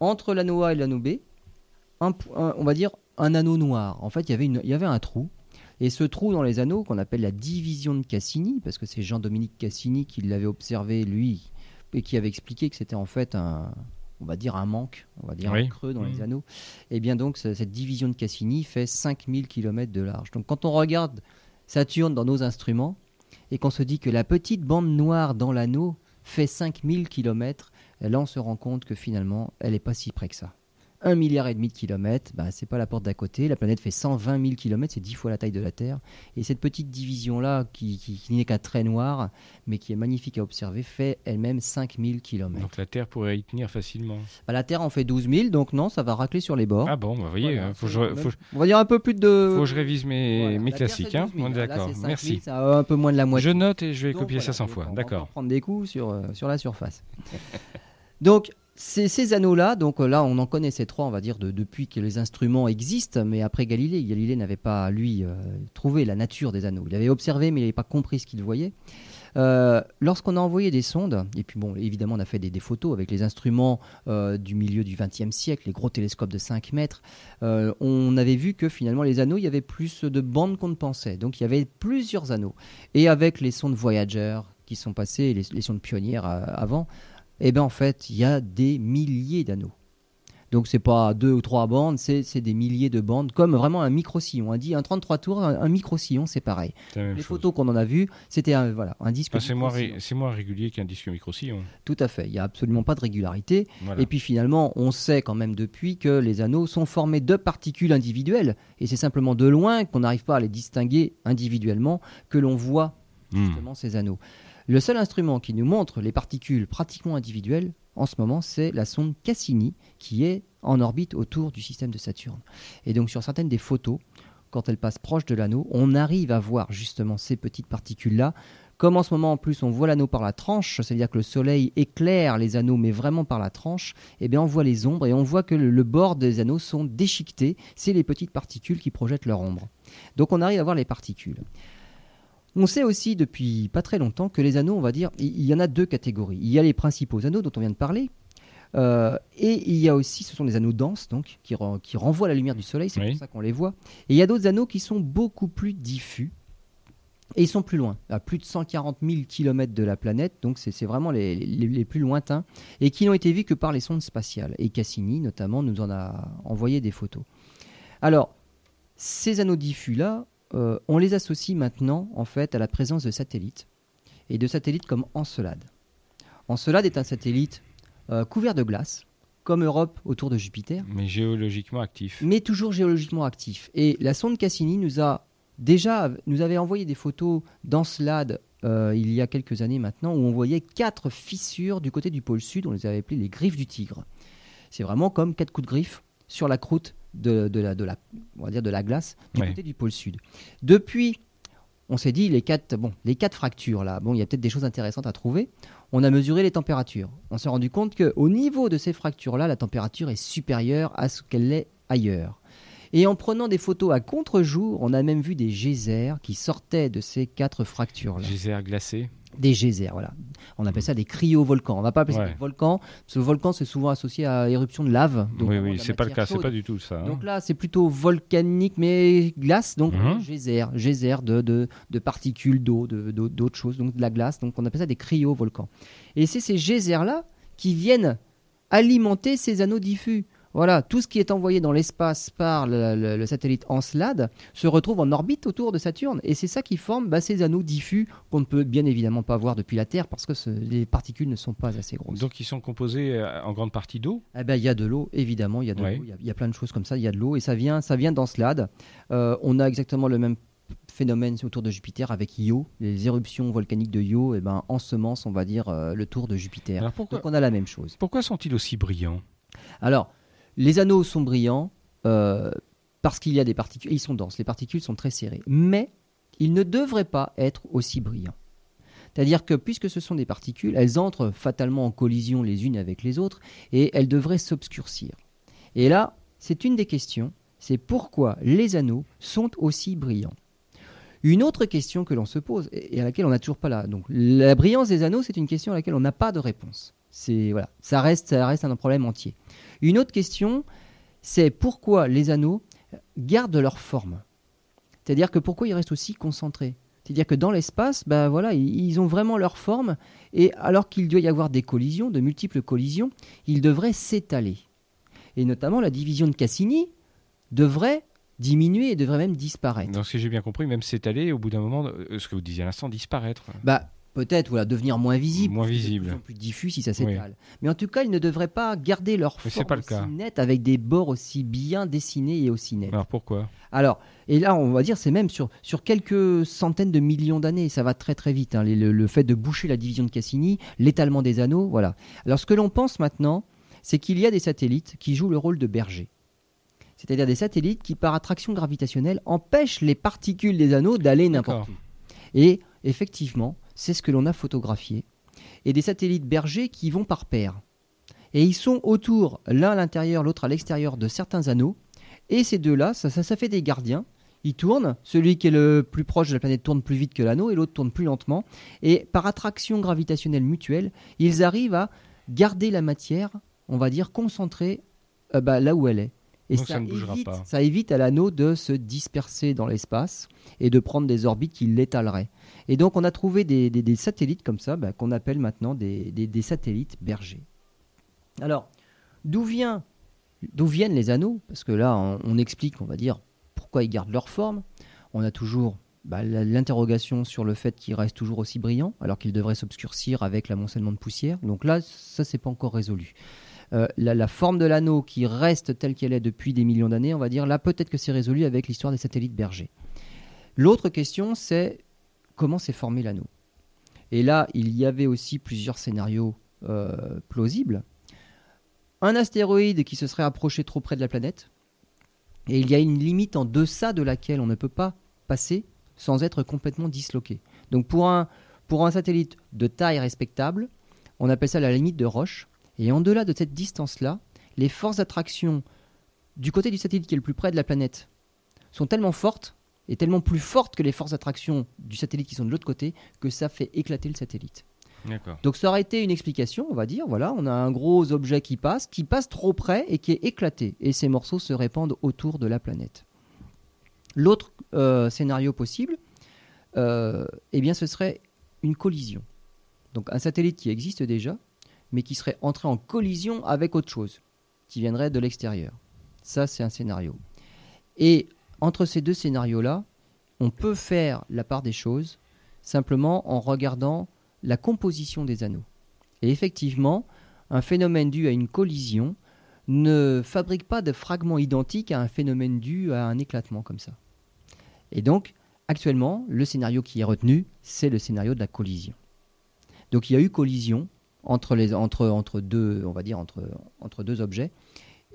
Entre l'anneau A et l'anneau B on va dire un anneau noir. En fait il y avait une- il y avait un trou et ce trou dans les anneaux, qu'on appelle la division de Cassini, parce que c'est Jean-Dominique Cassini qui l'avait observé, lui, et qui avait expliqué que c'était en fait un, on va dire un manque, on va dire Oui. un creux dans les anneaux. Et bien donc, ce- cette division de Cassini fait 5000 km de large. Donc quand on regarde Saturne dans nos instruments, et qu'on se dit que la petite bande noire dans l'anneau fait 5000 km, là on se rend compte que finalement, elle n'est pas si près que ça. Un milliard et demi de kilomètres, bah, c'est pas la porte d'à côté. La planète fait 120 000 kilomètres, c'est 10 fois la taille de la Terre. Et cette petite division-là, qui, qui- qui n'est qu'un trait noir, mais qui est magnifique à observer, fait elle-même 5000 km. Donc la Terre pourrait y tenir facilement. Bah, la Terre en fait 12 000, donc non, ça va racler sur les bords. Ah bon, bah, vous voyez, Voilà, hein, faut, je, On va dire un peu plus de. faut que je révise mes, Voilà, mes classiques. Hein 12 000, On est là, d'accord, c'est 5 000, merci. Ça a un peu moins de la moitié. Je note et je vais Donc, copier ça voilà, 100 donc fois. D'accord. prendre des coups sur, euh, sur la surface. donc, ces, anneaux-là, donc euh, là, on en connaît ces trois, on va dire, de- depuis que les instruments existent, mais après Galilée, Galilée n'avait pas, lui, euh, trouvé la nature des anneaux. Il avait observé, mais il n'avait pas compris ce qu'il voyait. Euh, Lorsqu'on a envoyé des sondes, et puis bon, évidemment, on a fait des, photos avec les instruments du milieu du XXe siècle, les gros télescopes de 5 mètres, on avait vu que finalement, les anneaux, il y avait plus de bandes qu'on ne pensait. Donc, il y avait plusieurs anneaux. Et avec les sondes Voyager qui sont passées, les, sondes pionnières avant, eh bien, en fait, il y a des milliers d'anneaux. Donc c'est pas deux ou trois bandes, c'est des milliers de bandes, comme vraiment un micro-sillon. Un, un 33 tours, un, un micro-sillon, c'est pareil. Les chose. photos qu'on en a vues, c'était un, voilà, un disque Ah, c'est moins, ré- régulier qu'un disque micro-sillon. Tout à fait, il n'y a absolument pas de régularité. Voilà. Et puis finalement, on sait quand même depuis que les anneaux sont formés de particules individuelles. Et c'est simplement de loin qu'on n'arrive pas à les distinguer individuellement que l'on voit Hmm. justement ces anneaux. Le seul instrument qui nous montre les particules pratiquement individuelles en ce moment, c'est la sonde Cassini qui est en orbite autour du système de Saturne. Et donc sur certaines des photos, quand elle passe proche de l'anneau, on arrive à voir justement ces petites particules-là. Comme en ce moment en plus on voit l'anneau par la tranche, c'est-à-dire que le soleil éclaire les anneaux mais vraiment par la tranche, eh bien on voit les ombres et on voit que le, le bord des anneaux sont déchiquetés. C'est les petites particules qui projettent leur ombre. Donc on arrive à voir les particules. On sait aussi depuis pas très longtemps que les anneaux, on va dire, il y en a deux catégories. Il y a les principaux anneaux dont on vient de parler, euh, et il y a aussi, ce sont des anneaux denses, donc qui, ren- qui renvoient la lumière du soleil, c'est Oui. pour ça qu'on les voit. Et il y a d'autres anneaux qui sont beaucoup plus diffus. Et ils sont plus loin, à plus de 140 000 km de la planète, donc c'est c'est vraiment les, les- les plus lointains, et qui n'ont été vus que par les sondes spatiales. Et Cassini, notamment, nous en a envoyé des photos. Alors, ces anneaux diffus-là, euh, on les associe maintenant, en fait, à la présence de satellites, et de satellites comme Encelade. Encelade est un satellite euh, couvert de glace, comme Europe autour de Jupiter, Mais géologiquement actif. mais toujours géologiquement actif. Et la sonde Cassini nous a déjà nous avait envoyé des photos d'Encelade euh, il y a quelques années maintenant, où on voyait quatre fissures du côté du pôle sud, on les avait appelées les griffes du tigre. C'est vraiment comme quatre coups de griffe sur la croûte de, de la, de la, on va dire de la glace du côté du pôle sud. Depuis, on s'est dit les quatre, bon, les quatre fractures là, bon, il y a peut-être des choses intéressantes à trouver. On a mesuré les températures. On s'est rendu compte qu'au niveau de ces fractures là, la température est supérieure à ce qu'elle est ailleurs. Et en prenant des photos à contre-jour, on a même vu des geysers qui sortaient de ces quatre fractures-là. Geyser glacé. Des geysers, voilà. On appelle ça des cryovolcans. On va pas appeler ça Ouais. des volcans, parce que volcan, c'est souvent associé à éruption de lave. donc oui, oui, de c'est pas le cas, c'est pas du tout ça. hein. Donc là, c'est plutôt volcanique, mais glace, donc Mhm. geyser, geyser de, de, de particules d'eau, de- d'autres choses, donc de la glace. Donc on appelle ça des cryovolcans. Et c'est ces geysers-là qui viennent alimenter ces anneaux diffus. Voilà, tout ce qui est envoyé dans l'espace par le, le- le satellite Encelade se retrouve en orbite autour de Saturne. Et c'est ça qui forme bah, ces anneaux diffus qu'on ne peut bien évidemment pas voir depuis la Terre parce que ce- les particules ne sont pas assez grosses. Donc ils sont composés euh, en grande partie d'eau? Eh ben, il y a de l'eau, évidemment, il y a de Ouais. l'eau, il y a- il y, a plein de choses comme ça, il y a de l'eau, et ça vient, ça vient d'Encelade. Euh, on a exactement le même phénomène autour de Jupiter avec Io, les éruptions volcaniques de Io, et ben, ensemencent, on va dire, euh, le tour de Jupiter. Alors pourquoi, Donc on a la même chose. pourquoi sont-ils aussi brillants? Alors, les anneaux sont brillants euh, parce qu'il y a des particules, ils sont denses, les particules sont très serrées, mais ils ne devraient pas être aussi brillants. C'est-à-dire que puisque ce sont des particules, elles entrent fatalement en collision les unes avec les autres et elles devraient s'obscurcir. Et là, c'est une des questions, c'est pourquoi les anneaux sont aussi brillants. Une autre question que l'on se pose et à laquelle on n'a toujours pas là. Donc la brillance des anneaux, c'est une question à laquelle on n'a pas de réponse. C'est voilà, ça reste, ça reste un problème entier. Une autre question, c'est pourquoi les anneaux gardent leur forme? C'est-à-dire que pourquoi ils restent aussi concentrés? C'est-à-dire que dans l'espace, ben voilà, ils ils ont vraiment leur forme et alors qu'il doit y avoir des collisions, de multiples collisions, ils devraient s'étaler. Et notamment la division de Cassini devrait diminuer et devrait même disparaître. Donc si j'ai bien compris, même s'étaler, au bout d'un moment, euh, ce que vous disiez à l'instant, disparaître. Bah, peut-être voilà, devenir moins visible, Moins de visible. plus diffus si ça s'étale. Mais en tout cas, ils ne devraient pas garder leur forme pas le aussi cas. nette avec des bords aussi bien dessinés et aussi nets. Alors pourquoi? Alors, et là, on va dire, c'est même sur, sur quelques centaines de millions d'années, ça va très très vite. hein, le, le fait de boucher la division de Cassini, l'étalement des anneaux, voilà. Alors, ce que l'on pense maintenant, c'est qu'il y a des satellites qui jouent le rôle de berger. C'est-à-dire des satellites qui, par attraction gravitationnelle, empêchent les particules des anneaux d'aller n'importe où. Et effectivement, c'est ce que l'on a photographié. Et des satellites bergers qui vont par paire. Et ils sont autour, l'un à l'intérieur, l'autre à l'extérieur de certains anneaux. Et ces deux-là, ça fait des gardiens. Ils tournent. Celui qui est le plus proche de la planète tourne plus vite que l'anneau et l'autre tourne plus lentement. Et par attraction gravitationnelle mutuelle, ils arrivent à garder la matière, on va dire, concentrée euh, bah, là où elle est. Et Donc ça ne bougera évite, pas. ça évite à l'anneau de se disperser dans l'espace et de prendre des orbites qui l'étaleraient. Et donc on a trouvé des, des- des satellites comme ça, bah, qu'on appelle maintenant des, satellites bergers. Alors, d'où vient viennent les anneaux, parce que là, on, on explique, on va dire, pourquoi ils gardent leur forme. On a toujours bah, l'interrogation sur le fait qu'ils restent toujours aussi brillants, alors qu'ils devraient s'obscurcir avec l'amoncellement de poussière. Donc là, ça, c'est pas encore résolu. Euh, la, forme de l'anneau qui reste telle qu'elle est depuis des millions d'années, on va dire, là, peut-être que c'est résolu avec l'histoire des satellites bergers. L'autre question, c'est comment s'est formé l'anneau? Et là, il y avait aussi plusieurs scénarios euh, plausibles. Un astéroïde qui se serait approché trop près de la planète, et il y a une limite en deçà de laquelle on ne peut pas passer sans être complètement disloqué. Donc pour un, pour un satellite de taille respectable, on appelle ça la limite de Roche. Et en delà de cette distance-là, les forces d'attraction du côté du satellite qui est le plus près de la planète sont tellement fortes et tellement plus fortes que les forces d'attraction du satellite qui sont de l'autre côté que ça fait éclater le satellite. Donc ça aurait été une explication, on va dire, voilà, on a un gros objet qui passe, qui passe trop près et qui est éclaté, et ces morceaux se répandent autour de la planète. L'autre euh, scénario possible, euh, eh bien ce serait une collision. Donc un satellite qui existe déjà, mais qui serait entré en collision avec autre chose, qui viendrait de l'extérieur. Ça c'est un scénario. Et entre ces deux scénarios-là, on peut faire la part des choses simplement en regardant la composition des anneaux. Et effectivement, un phénomène dû à une collision ne fabrique pas de fragments identiques à un phénomène dû à un éclatement comme ça. Et donc, actuellement, le scénario qui est retenu, c'est le scénario de la collision. Donc il y a eu collision entre, les, entre, entre deux, on va dire, entre, entre deux objets,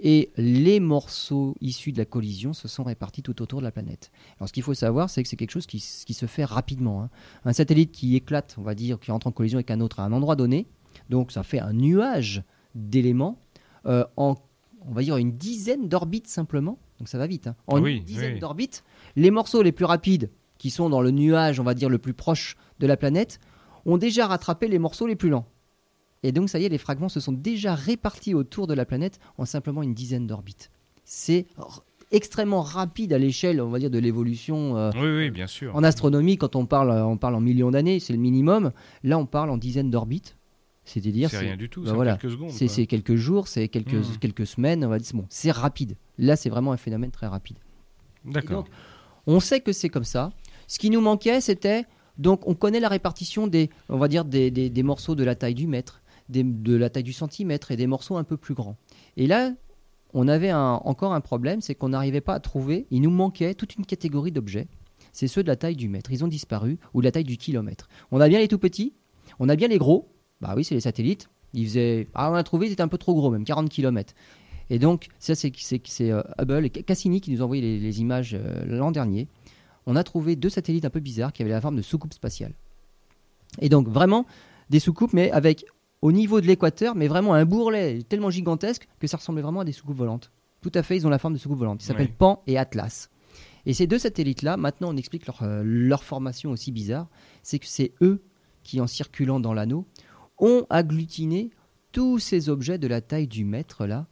et les morceaux issus de la collision se sont répartis tout autour de la planète. Alors ce qu'il faut savoir, c'est que c'est quelque chose qui, qui se fait rapidement. hein. Un satellite qui éclate, on va dire, qui entre en collision avec un autre à un endroit donné, donc ça fait un nuage d'éléments euh, en, on va dire, une dizaine d'orbites simplement. Donc ça va vite. hein. En Oui, une dizaine oui. d'orbites, les morceaux les plus rapides, qui sont dans le nuage, on va dire, le plus proche de la planète, ont déjà rattrapé les morceaux les plus lents. Et donc, ça y est, les fragments se sont déjà répartis autour de la planète en simplement une dizaine d'orbites. C'est extrêmement rapide à l'échelle, on va dire, de l'évolution. euh, Oui, oui, bien sûr. en astronomie, quand on parle, on parle en millions d'années, c'est le minimum. Là, on parle en dizaines d'orbites. C'est-à-dire, C'est rien du tout, bah c'est voilà. quelques secondes. c'est quelques jours, c'est quelques, Hmm. quelques semaines. On va dire, c'est bon, c'est rapide. Là, c'est vraiment un phénomène très rapide. D'accord. On sait que c'est comme ça. Ce qui nous manquait, c'était donc on connaît la répartition des, on va dire des, des- des morceaux de la taille du mètre, de la taille du centimètre et des morceaux un peu plus grands. Et là, on avait encore un problème, c'est qu'on n'arrivait pas à trouver. Il nous manquait toute une catégorie d'objets. C'est ceux de la taille du mètre. Ils ont disparu ou de la taille du kilomètre. On a bien les tout petits, on a bien les gros. Bah oui, c'est les satellites. Ils faisaient, ah, on a trouvé, ils étaient un peu trop gros, même 40 km. Et donc, ça, c'est euh, Hubble et Cassini qui nous ont les images euh, l'an dernier. On a trouvé deux satellites un peu bizarres qui avaient la forme de soucoupes spatiales. Et donc, vraiment, des soucoupes, mais avec, au niveau de l'équateur, mais vraiment un bourrelet tellement gigantesque que ça ressemblait vraiment à des soucoupes volantes. Tout à fait, ils ont la forme de soucoupes volantes. Ils s'appellent Oui. Pan et Atlas. Et ces deux satellites-là, maintenant on explique leur, euh, leur formation aussi bizarre, c'est que c'est eux qui, en circulant dans l'anneau, ont agglutiné tous ces objets de la taille du mètre là,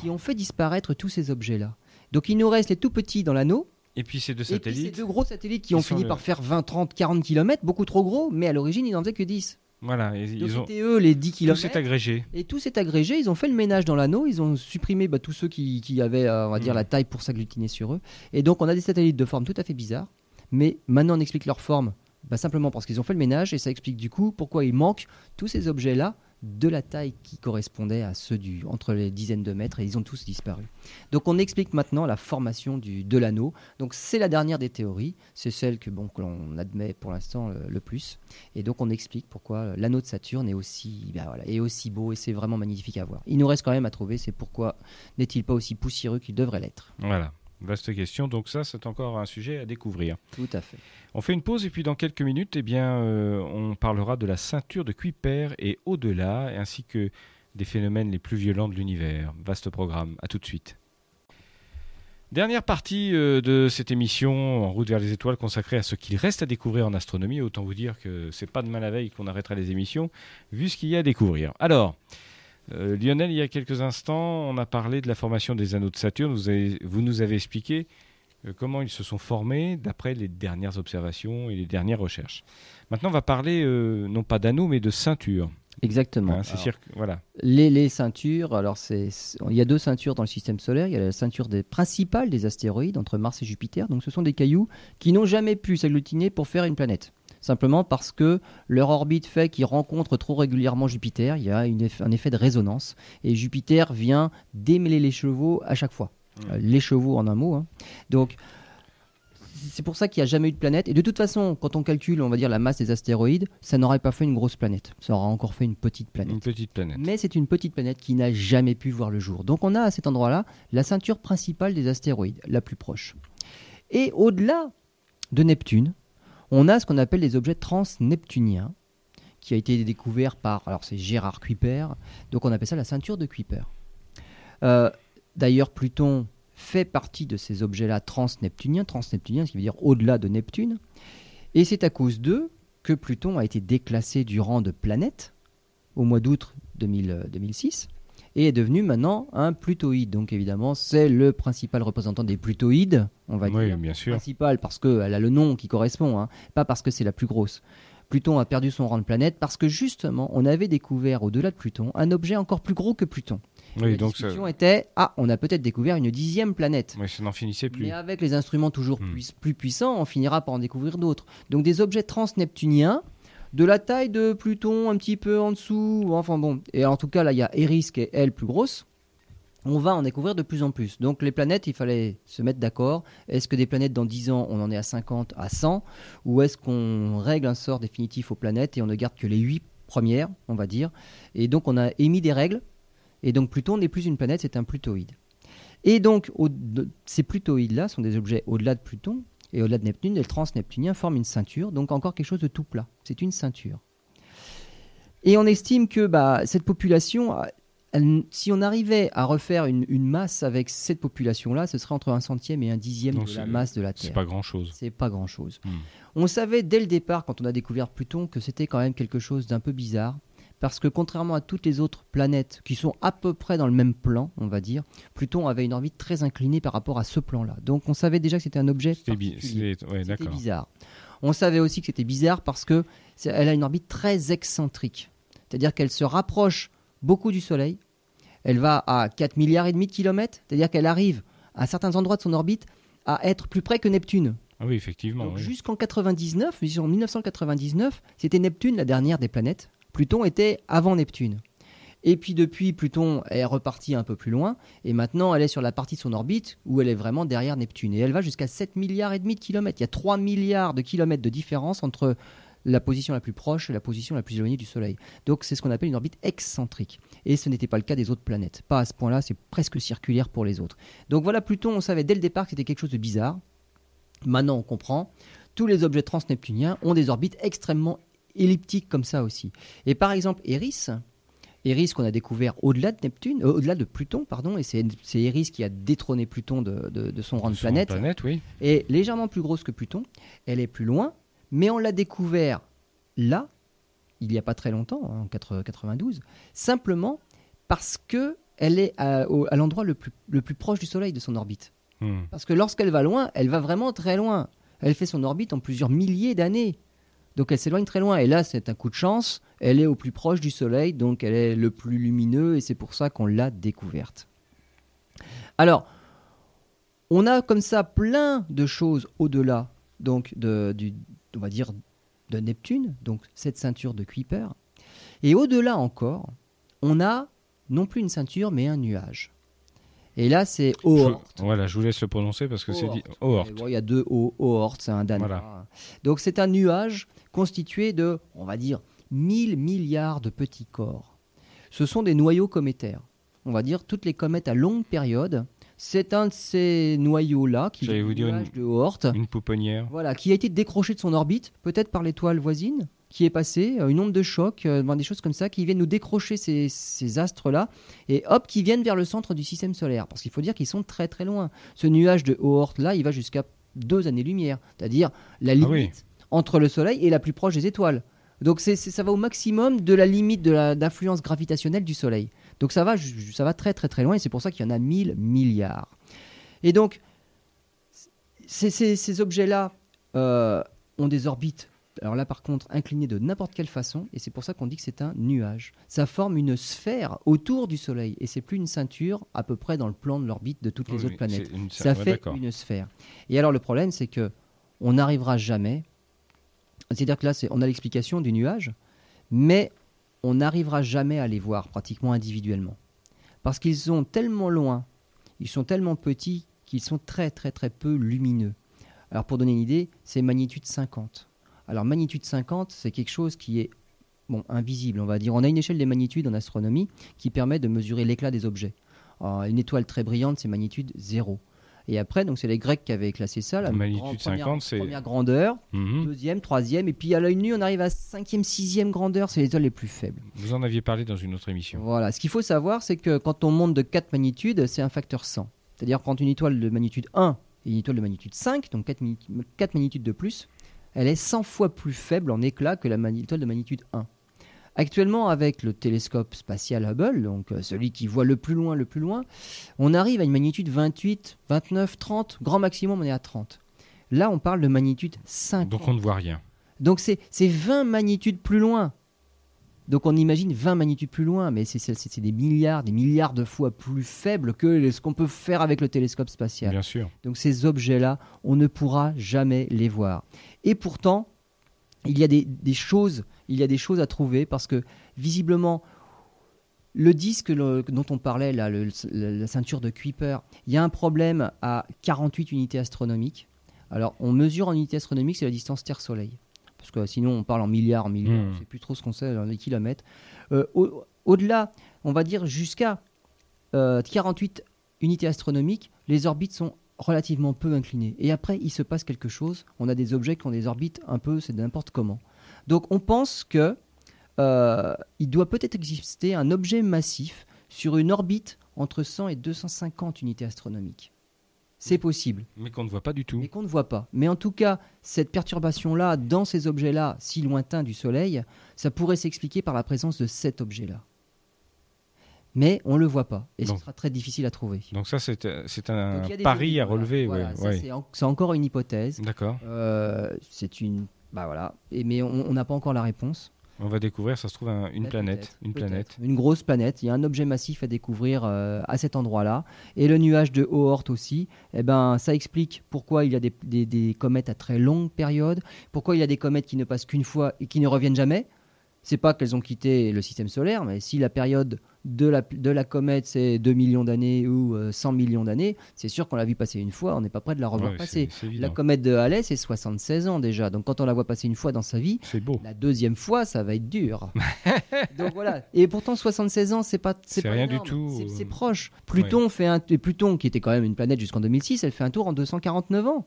qui ont fait disparaître tous ces objets-là. Donc il nous reste les tout petits dans l'anneau, Et puis ces deux et puis ces satellites. deux gros satellites qui Qui ont fini le- par faire 20, 30, 40 km, beaucoup trop gros, mais à l'origine ils n'en faisaient que 10. Voilà, et Donc ils ont eux les 10 tout km. s'est agrégé. Et tout s'est agrégé, ils ont fait le ménage dans l'anneau, ils ont supprimé bah, tous ceux qui, qui avaient, euh, on va dire, Mhm. la taille pour s'agglutiner sur eux. Et donc on a des satellites de forme tout à fait bizarre, mais maintenant on explique leur forme bah, simplement parce qu'ils ont fait le ménage, et ça explique du coup pourquoi il manque tous ces objets-là de la taille qui correspondait à ceux du, entre les dizaines de mètres, et ils ont tous disparu. Donc on explique maintenant la formation du, de l'anneau. Donc c'est la dernière des théories, c'est celle que bon l'on admet pour l'instant le, plus. Et donc on explique pourquoi l'anneau de Saturne est aussi, bah voilà, est aussi beau et c'est vraiment magnifique à voir. Il nous reste quand même à trouver, c'est pourquoi n'est-il pas aussi poussiéreux qu'il devrait l'être. Voilà. Vaste question. Donc ça, c'est encore un sujet à découvrir. Tout à fait. On fait une pause et puis dans quelques minutes, eh bien, euh, on parlera de la ceinture de Kuiper et au-delà, ainsi que des phénomènes les plus violents de l'univers. Vaste programme. À tout de suite. Dernière partie euh, de cette émission en route vers les étoiles consacrée à ce qu'il reste à découvrir en astronomie. Autant vous dire que c'est pas demain la veille qu'on arrêtera les émissions, vu ce qu'il y a à découvrir. Alors, euh, Lionel, il y a quelques instants, on a parlé de la formation des anneaux de Saturne. Vous, avez- vous nous avez expliqué euh, comment ils se sont formés d'après les dernières observations et les dernières recherches. Maintenant, on va parler euh, non pas d'anneaux, mais de ceinture. Exactement. Hein, Alors, voilà. les, les ceintures, alors c'est- il y a deux ceintures dans le système solaire. Il y a la ceinture des, principale des astéroïdes entre Mars et Jupiter. Donc ce sont des cailloux qui n'ont jamais pu s'agglutiner pour faire une planète. Simplement parce que leur orbite fait qu'ils rencontrent trop régulièrement Jupiter. Il y a une eff- un effet de résonance. Et Jupiter vient démêler les chevaux à chaque fois. Mm. Euh, les chevaux en un mot. hein. Donc c'est pour ça qu'il n'y a jamais eu de planète. Et de toute façon, quand on calcule, on va dire, la masse des astéroïdes, ça n'aurait pas fait une grosse planète. Ça aurait encore fait une petite planète. Une petite planète. Mais c'est une petite planète qui n'a jamais pu voir le jour. Donc on a à cet endroit-là la ceinture principale des astéroïdes, la plus proche. Et au-delà de Neptune, on a ce qu'on appelle les objets transneptuniens, qui a été découvert par, alors c'est Gérard Kuiper, donc on appelle ça la ceinture de Kuiper. Euh, D'ailleurs, Pluton fait partie de ces objets-là transneptuniens, transneptuniens, ce qui veut dire au-delà de Neptune. Et c'est à cause d'eux que Pluton a été déclassé du rang de planète au mois d'août 2000, euh, 2006 et est devenu maintenant un plutoïde. Donc évidemment, c'est le principal représentant des plutoïdes, on va Oui, dire. bien sûr. Principal parce qu'elle a le nom qui correspond, hein, pas parce que c'est la plus grosse. Pluton a perdu son rang de planète parce que justement, on avait découvert au-delà de Pluton un objet encore plus gros que Pluton. Oui, la donc ça, était ah, on a peut-être découvert une dixième planète. ouais, ça n'en finissait plus. Mais avec les instruments toujours Hmm. puis- plus puissants, on finira par en découvrir d'autres. Donc des objets transneptuniens de la taille de Pluton, un petit peu en dessous, enfin bon. Et en tout cas, là, il y a Eris qui est, elle, plus grosse. On va en découvrir de plus en plus. Donc les planètes, il fallait se mettre d'accord. Est-ce que des planètes dans 10 ans, on en est à 50, à 100 Ou est-ce qu'on règle un sort définitif aux planètes et on ne garde que les 8 premières, on va dire? Et donc on a émis des règles. Et donc Pluton n'est plus une planète, c'est un plutoïde. Et donc, ces plutoïdes-là sont des objets au-delà de Pluton et au-delà de Neptune. Les transneptuniens forment une ceinture, donc encore quelque chose de tout plat. C'est une ceinture. Et on estime que bah, cette population, elle- si on arrivait à refaire une, une masse avec cette population-là, ce serait entre un centième et un dixième de la c'est- masse de la C'est Terre. pas grand-chose. C'est pas grand-chose. Hmm. On savait dès le départ, quand on a découvert Pluton, que c'était quand même quelque chose d'un peu bizarre. Parce que contrairement à toutes les autres planètes qui sont à peu près dans le même plan, on va dire, Pluton avait une orbite très inclinée par rapport à ce plan-là. Donc on savait déjà que c'était un objet C'était bi- ouais, bizarre. On savait aussi que c'était bizarre parce que elle a une orbite très excentrique. C'est-à-dire qu'elle se rapproche beaucoup du Soleil. Elle va à 4 milliards et demi de kilomètres. C'est-à-dire qu'elle arrive à certains endroits de son orbite à être plus près que Neptune. Ah oui, effectivement. Oui. jusqu'en 99, en 1999, c'était Neptune la dernière des planètes. Pluton était avant Neptune. Et puis depuis, Pluton est reparti un peu plus loin, et maintenant elle est sur la partie de son orbite où elle est vraiment derrière Neptune. Et elle va jusqu'à 7 milliards et demi de kilomètres. Il y a 3 milliards de kilomètres de différence entre la position la plus proche et la position la plus éloignée du Soleil. Donc c'est ce qu'on appelle une orbite excentrique. Et ce n'était pas le cas des autres planètes. Pas à ce point-là, c'est presque circulaire pour les autres. Donc voilà, Pluton, on savait dès le départ que c'était quelque chose de bizarre. Maintenant, on comprend. Tous les objets transneptuniens ont des orbites extrêmement elliptiques comme ça aussi. Et par exemple, Eris, Eris qu'on a découvert au-delà de Neptune, euh, au-delà de Pluton, pardon, et c'est c'est Eris qui a détrôné Pluton de, de- de son rang de planète, planète, oui. est légèrement plus grosse que Pluton. Elle est plus loin, mais on l'a découvert là, il n'y a pas très longtemps, hein, en 80 92, simplement parce que elle est à l'endroit le plus, le plus proche du Soleil de son orbite. Hmm. Parce que lorsqu'elle va loin, elle va vraiment très loin. Elle fait son orbite en plusieurs milliers d'années. Donc elle s'éloigne très loin. Et là, c'est un coup de chance. Elle est au plus proche du Soleil, donc elle est le plus lumineux, et c'est pour ça qu'on l'a découverte. Alors, on a comme ça plein de choses au-delà, donc de, du, on va dire, de Neptune, donc cette ceinture de Kuiper. Et au-delà encore, on a non plus une ceinture, mais un nuage. Et là, c'est Je- Oort. Voilà, je vous laisse le prononcer parce que c'est dit Oort. Bon, Il y a deux O, Oort, c'est un danois. Voilà. Donc c'est un nuage constitué de, on va dire, 1000 milliards de petits corps. Ce sont des noyaux cométaires. On va dire toutes les comètes à longue période. C'est un de ces noyaux-là qui est vous dire une- de Oort. Une pouponnière. Voilà, qui a été décroché de son orbite, peut-être par l'étoile voisine, qui est passée, euh, une onde de choc, euh, des choses comme ça, qui viennent nous décrocher ces, ces astres-là, et hop, qui viennent vers le centre du système solaire. Parce qu'il faut dire qu'ils sont très très loin. Ce nuage de Oort-là, il va jusqu'à deux années-lumière, c'est-à-dire la limite Ah oui. Entre le Soleil et la plus proche des étoiles. Donc c'est, ça va au maximum de la limite de d'influence gravitationnelle du Soleil. Donc ça va, ça va très très très loin, et c'est pour ça qu'il y en a 1000 milliards. Et donc, ces, ces- ces objets-là euh, ont des orbites alors là par contre incliné de n'importe quelle façon, et c'est pour ça qu'on dit que c'est un nuage. Ça forme une sphère autour du Soleil, et c'est plus une ceinture à peu près dans le plan de l'orbite de toutes les Oui, autres planètes. une- Ça ouais, fait une sphère. Et alors le problème, c'est que on n'arrivera jamais. C'est-à-dire que là, on a l'explication du nuage, mais on n'arrivera jamais à les voir pratiquement individuellement, parce qu'ils sont tellement loin, ils sont tellement petits qu'ils sont très très très peu lumineux. Alors pour donner une idée, c'est magnitude 50. Alors magnitude 50, c'est quelque chose qui est bon invisible, on va dire. On a une échelle des magnitudes en astronomie qui permet de mesurer l'éclat des objets. Une étoile très brillante, c'est magnitude 0. Et après, donc c'est les Grecs qui avaient classé ça. La Magnitude grand- 50, c'est- première grandeur, Mhm. deuxième, troisième, et puis à l'œil nu, on arrive à cinquième, sixième grandeur. C'est les étoiles les plus faibles. Vous en aviez parlé dans une autre émission. Voilà. Ce qu'il faut savoir, c'est que quand on monte de 4 magnitudes, c'est un facteur 100. C'est-à-dire quand une étoile de magnitude 1 et une étoile de magnitude 5, donc 4, magnitudes de plus, elle est 100 fois plus faible en éclat que la étoile de magnitude 1. Actuellement, avec le télescope spatial Hubble, donc euh, celui qui voit le plus loin, le plus loin, on arrive à une magnitude 28, 29, 30, grand maximum, on est à 30. Là, on parle de magnitude 50. Donc on ne voit rien. Donc c'est c'est 20 magnitudes plus loin. Donc on imagine 20 magnitudes plus loin, mais c'est- des milliards, des milliards de fois plus faible que ce qu'on peut faire avec le télescope spatial. Bien sûr. Donc ces objets-là, on ne pourra jamais les voir. Et pourtant, il y a des, des choses, il y a des choses à trouver parce que visiblement, le disque le- dont on parlait là, le- la, ceinture de Kuiper, il y a un problème à 48 unités astronomiques. Alors, on mesure en unités astronomiques, c'est la distance Terre-Soleil. Parce que sinon, on parle en milliards, en milliards, Hmm. on ne sait plus trop ce qu'on sait dans les kilomètres. Euh, au- Au-delà, on va dire jusqu'à euh, 48 unités astronomiques, les orbites sont relativement peu inclinées. Et après, il se passe quelque chose. On a des objets qui ont des orbites un peu, c'est n'importe comment. Donc, on pense que euh, il doit peut-être exister un objet massif sur une orbite entre 100 et 250 unités astronomiques. C'est possible, Mais qu'on ne voit pas du tout. mais qu'on ne voit pas. Mais en tout cas, cette perturbation-là, dans ces objets-là, si lointains du Soleil, ça pourrait s'expliquer par la présence de cet objet-là. Mais on ne le voit pas, et ce sera très difficile à trouver. Donc ça, c'est euh, un pari à relever. Voilà, ouais, ça, ouais. c'est en- C'est encore une hypothèse. D'accord. Euh, c'est une. Bah voilà. Et, mais on n'a pas encore la réponse. On va découvrir, ça se trouve, un- une planète. Une planète. Une grosse planète. Il y a un objet massif à découvrir euh, à cet endroit-là. Et le nuage de Oort aussi. Eh ben, ça explique pourquoi il y a des, des- des comètes à très longue période. Pourquoi il y a des comètes qui ne passent qu'une fois et qui ne reviennent jamais. C'est pas qu'elles ont quitté le système solaire, mais si la période de la, de la comète c'est 2 millions d'années ou euh, 100 millions d'années, c'est sûr qu'on l'a vu passer une fois, on n'est pas prêt de la revoir Ouais, passer. La comète de Halley, c'est 76 ans déjà. Donc quand on la voit passer une fois dans sa vie, C'est beau. la deuxième fois, ça va être dur. Donc voilà. Et pourtant, 76 ans, c'est pas. C'est pas rien du tout, C'est- euh, C'est proche. Pluton fait un. et Pluton, qui était quand même une planète jusqu'en 2006, elle fait un tour en 249 ans.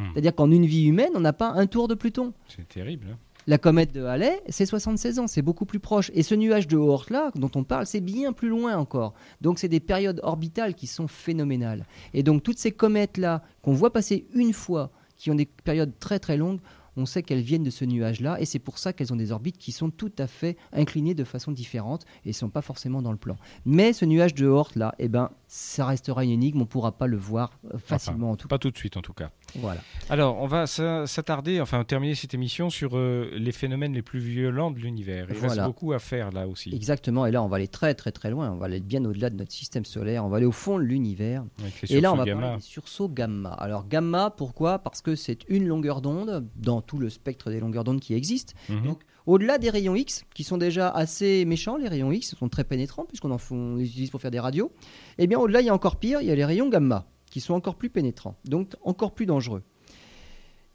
Hmm. C'est-à-dire qu'en une vie humaine, on n'a pas un tour de Pluton. C'est terrible. hein. La comète de Halley, c'est 76 ans, c'est beaucoup plus proche. Et ce nuage de Oort là, dont on parle, c'est bien plus loin encore. Donc c'est des périodes orbitales qui sont phénoménales. Et donc toutes ces comètes là qu'on voit passer une fois, qui ont des périodes très très longues, on sait qu'elles viennent de ce nuage là, et c'est pour ça qu'elles ont des orbites qui sont tout à fait inclinées de façon différente et ne sont pas forcément dans le plan. Mais ce nuage de Oort là, eh ben, ça restera une énigme, on ne pourra pas le voir euh, facilement en tout cas. Pas tout de suite, en tout cas. Voilà. Alors, on va s'a- s'attarder, enfin terminer cette émission sur euh, les phénomènes les plus violents de l'univers. Il reste Voilà. beaucoup à faire là aussi. Exactement, et là on va aller très très très loin, on va aller bien au-delà de notre système solaire, on va aller au fond de l'univers. Et là on va gamma. parler des sursauts gamma. Alors gamma, pourquoi? Parce que c'est une longueur d'onde dans tout le spectre des longueurs d'onde qui existent. Mhm. Donc, Au-delà des rayons X, qui sont déjà assez méchants, les rayons X sont très pénétrants puisqu'on en les utilise pour faire des radios. Eh bien au-delà il y a encore pire, il y a les rayons gamma, qui sont encore plus pénétrants, donc encore plus dangereux.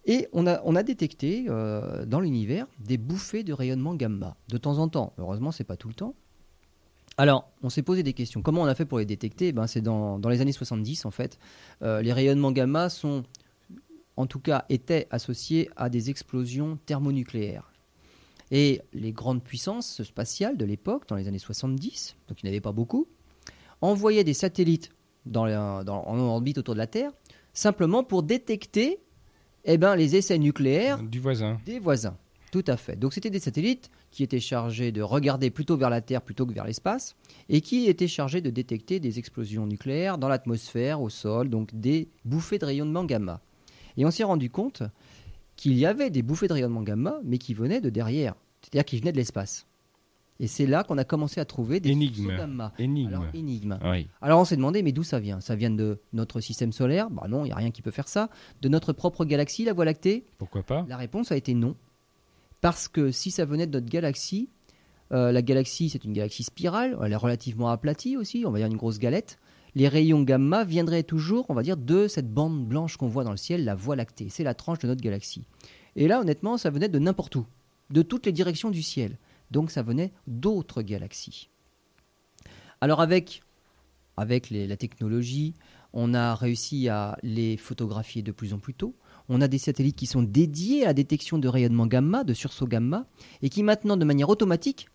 Et on a, détecté euh, dans l'univers des bouffées de rayonnement gamma, de temps en temps. Heureusement, c'est pas tout le temps. Alors, on s'est posé des questions. Comment on a fait pour les détecter? Ben, C'est dans, dans les années 70, en fait. Euh, les rayonnements gamma sont, en tout cas, étaient associés à des explosions thermonucléaires. Et les grandes puissances spatiales de l'époque, dans les années 70, donc il n'y en avait pas beaucoup, envoyaient des satellites dans la- dans- en orbite autour de la Terre, simplement pour détecter eh ben, les essais nucléaires Du voisin. des voisins. Tout à fait. Donc c'était des satellites qui étaient chargés de regarder plutôt vers la Terre plutôt que vers l'espace et qui étaient chargés de détecter des explosions nucléaires dans l'atmosphère, au sol, donc des bouffées de rayonnement gamma. Et on s'est rendu compte qu'il y avait des bouffées de rayonnement gamma, mais qui venaient de derrière, c'est-à-dire qui venaient de l'espace. Et c'est là qu'on a commencé à trouver des Énigme. sursauts gamma. Énigme. Alors, énigme. Oui. Alors on s'est demandé, mais d'où ça vient? Ça vient de notre système solaire? Bah non, il n'y a rien qui peut faire ça. De notre propre galaxie, la Voie lactée? Pourquoi pas? La réponse a été non. Parce que si ça venait de notre galaxie, euh, la galaxie c'est une galaxie spirale, elle est relativement aplatie aussi, on va dire une grosse galette. Les rayons gamma viendraient toujours, on va dire, de cette bande blanche qu'on voit dans le ciel, la Voie lactée. C'est la tranche de notre galaxie. Et là, honnêtement, ça venait de n'importe où, de toutes les directions du ciel. Donc ça venait d'autres galaxies. Alors avec, la technologie, on a réussi à les photographier de plus en plus tôt. On a des satellites qui sont dédiés à la détection de rayonnement gamma, de sursaut gamma, et qui maintenant, de manière automatique,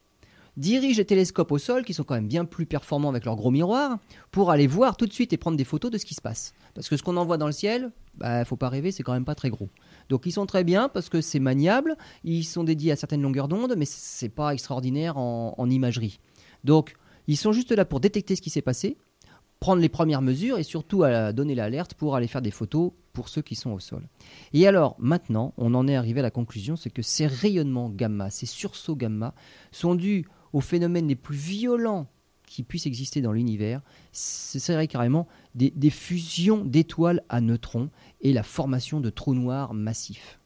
dirigent les télescopes au sol, qui sont quand même bien plus performants avec leurs gros miroirs, pour aller voir tout de suite et prendre des photos de ce qui se passe. Parce que ce qu'on envoie dans le ciel, bah, faut pas rêver, c'est quand même pas très gros. Donc ils sont très bien parce que c'est maniable, ils sont dédiés à certaines longueurs d'onde, mais c'est pas extraordinaire en, imagerie. Donc ils sont juste là pour détecter ce qui s'est passé, prendre les premières mesures et surtout donner l'alerte pour aller faire des photos pour ceux qui sont au sol. Et alors maintenant, on en est arrivé à la conclusion, c'est que ces rayonnements gamma, ces sursauts gamma, sont dus aux phénomènes les plus violents qui puissent exister dans l'univers. Ce serait carrément des, fusions d'étoiles à neutrons et la formation de trous noirs massifs.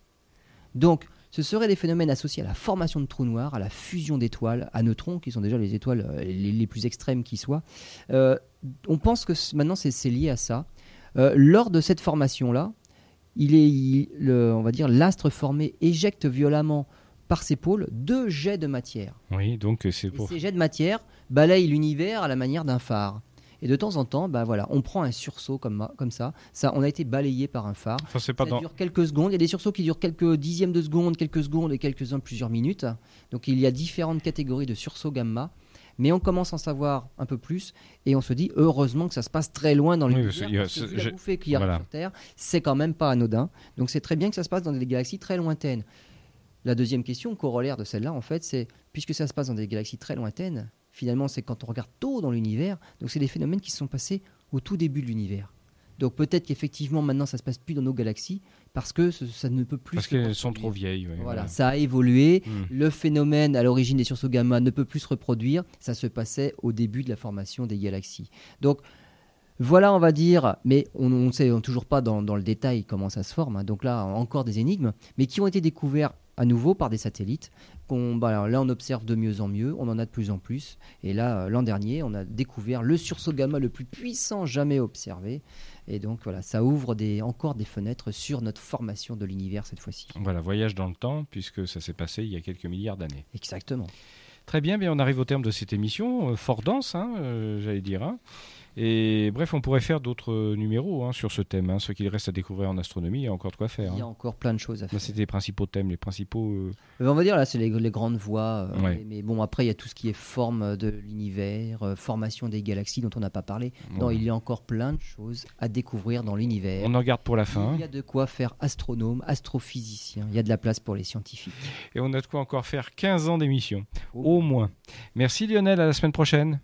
Donc, ce seraient des phénomènes associés à la formation de trous noirs, à la fusion d'étoiles à neutrons, qui sont déjà les étoiles euh, les, plus extrêmes qui soient. Euh, on pense que maintenant c'est lié à ça. Euh, lors de cette formation-là, il est, on va dire, l'astre formé éjecte violemment par ses pôles deux jets de matière. Oui, donc euh, c'est Et ces jets de matière balayent l'univers à la manière d'un phare. Et de temps en temps, bah voilà, on prend un sursaut comme, comme ça. ça. On a été balayé par un phare. Enfin, Ça dans. dure quelques secondes. Il y a des sursauts qui durent quelques dixièmes de secondes, quelques secondes et quelques-uns plusieurs minutes. Donc il y a différentes catégories de sursauts gamma. Mais on commence à en savoir un peu plus et on se dit heureusement que ça se passe très loin dans Oui, l'univers. a- parce que vu la bouffée qu'il y a voilà. sur Terre, c'est quand même pas anodin. Donc c'est très bien que ça se passe dans des galaxies très lointaines. La deuxième question, corollaire de celle-là, en fait, c'est puisque ça se passe dans des galaxies très lointaines, finalement, c'est quand on regarde tôt dans l'univers, donc c'est des phénomènes qui se sont passés au tout début de l'univers. Donc peut-être qu'effectivement maintenant ça se passe plus dans nos galaxies parce que ce- ça ne peut plus. Parce qu'elles sont trop vieilles. Voilà, ça a évolué. Hmm. Le phénomène à l'origine des sursauts gamma ne peut plus se reproduire. Ça se passait au début de la formation des galaxies. Donc voilà, on va dire, mais on ne sait toujours pas dans, dans le détail comment ça se forme. hein. Donc là, encore des énigmes, mais qui ont été découverts à nouveau par des satellites. qu'on- bah, alors là, on observe de mieux en mieux, on en a de plus en plus. Et là, euh, l'an dernier, on a découvert le sursaut gamma le plus puissant jamais observé. Et donc voilà, ça ouvre des, encore des fenêtres sur notre formation de l'univers cette fois-ci. Voilà, voyage dans le temps, puisque ça s'est passé il y a quelques milliards d'années. Exactement. Très bien, bien, on arrive au terme de cette émission, euh, fort dense, hein, euh, j'allais dire. hein. Et bref, on pourrait faire d'autres numéros hein, sur ce thème. hein. Ce qu'il reste à découvrir en astronomie, il y a encore de quoi faire. Il y a hein. encore plein de choses à Là, faire. c'était les principaux thèmes, les principaux. euh, Euh, On va dire là, c'est les, les grandes voies. euh, Ouais. mais, bon, après, il y a tout ce qui est forme de l'univers, euh, formation des galaxies dont on n'a pas parlé. Non, il y a encore plein de choses à découvrir dans l'univers. On en garde pour la fin. Il y a de quoi faire astronome, astrophysicien. Il y a de la place pour les scientifiques. Et on a de quoi encore faire 15 ans d'émission. Oh. Au moins. Merci Lionel, à la semaine prochaine.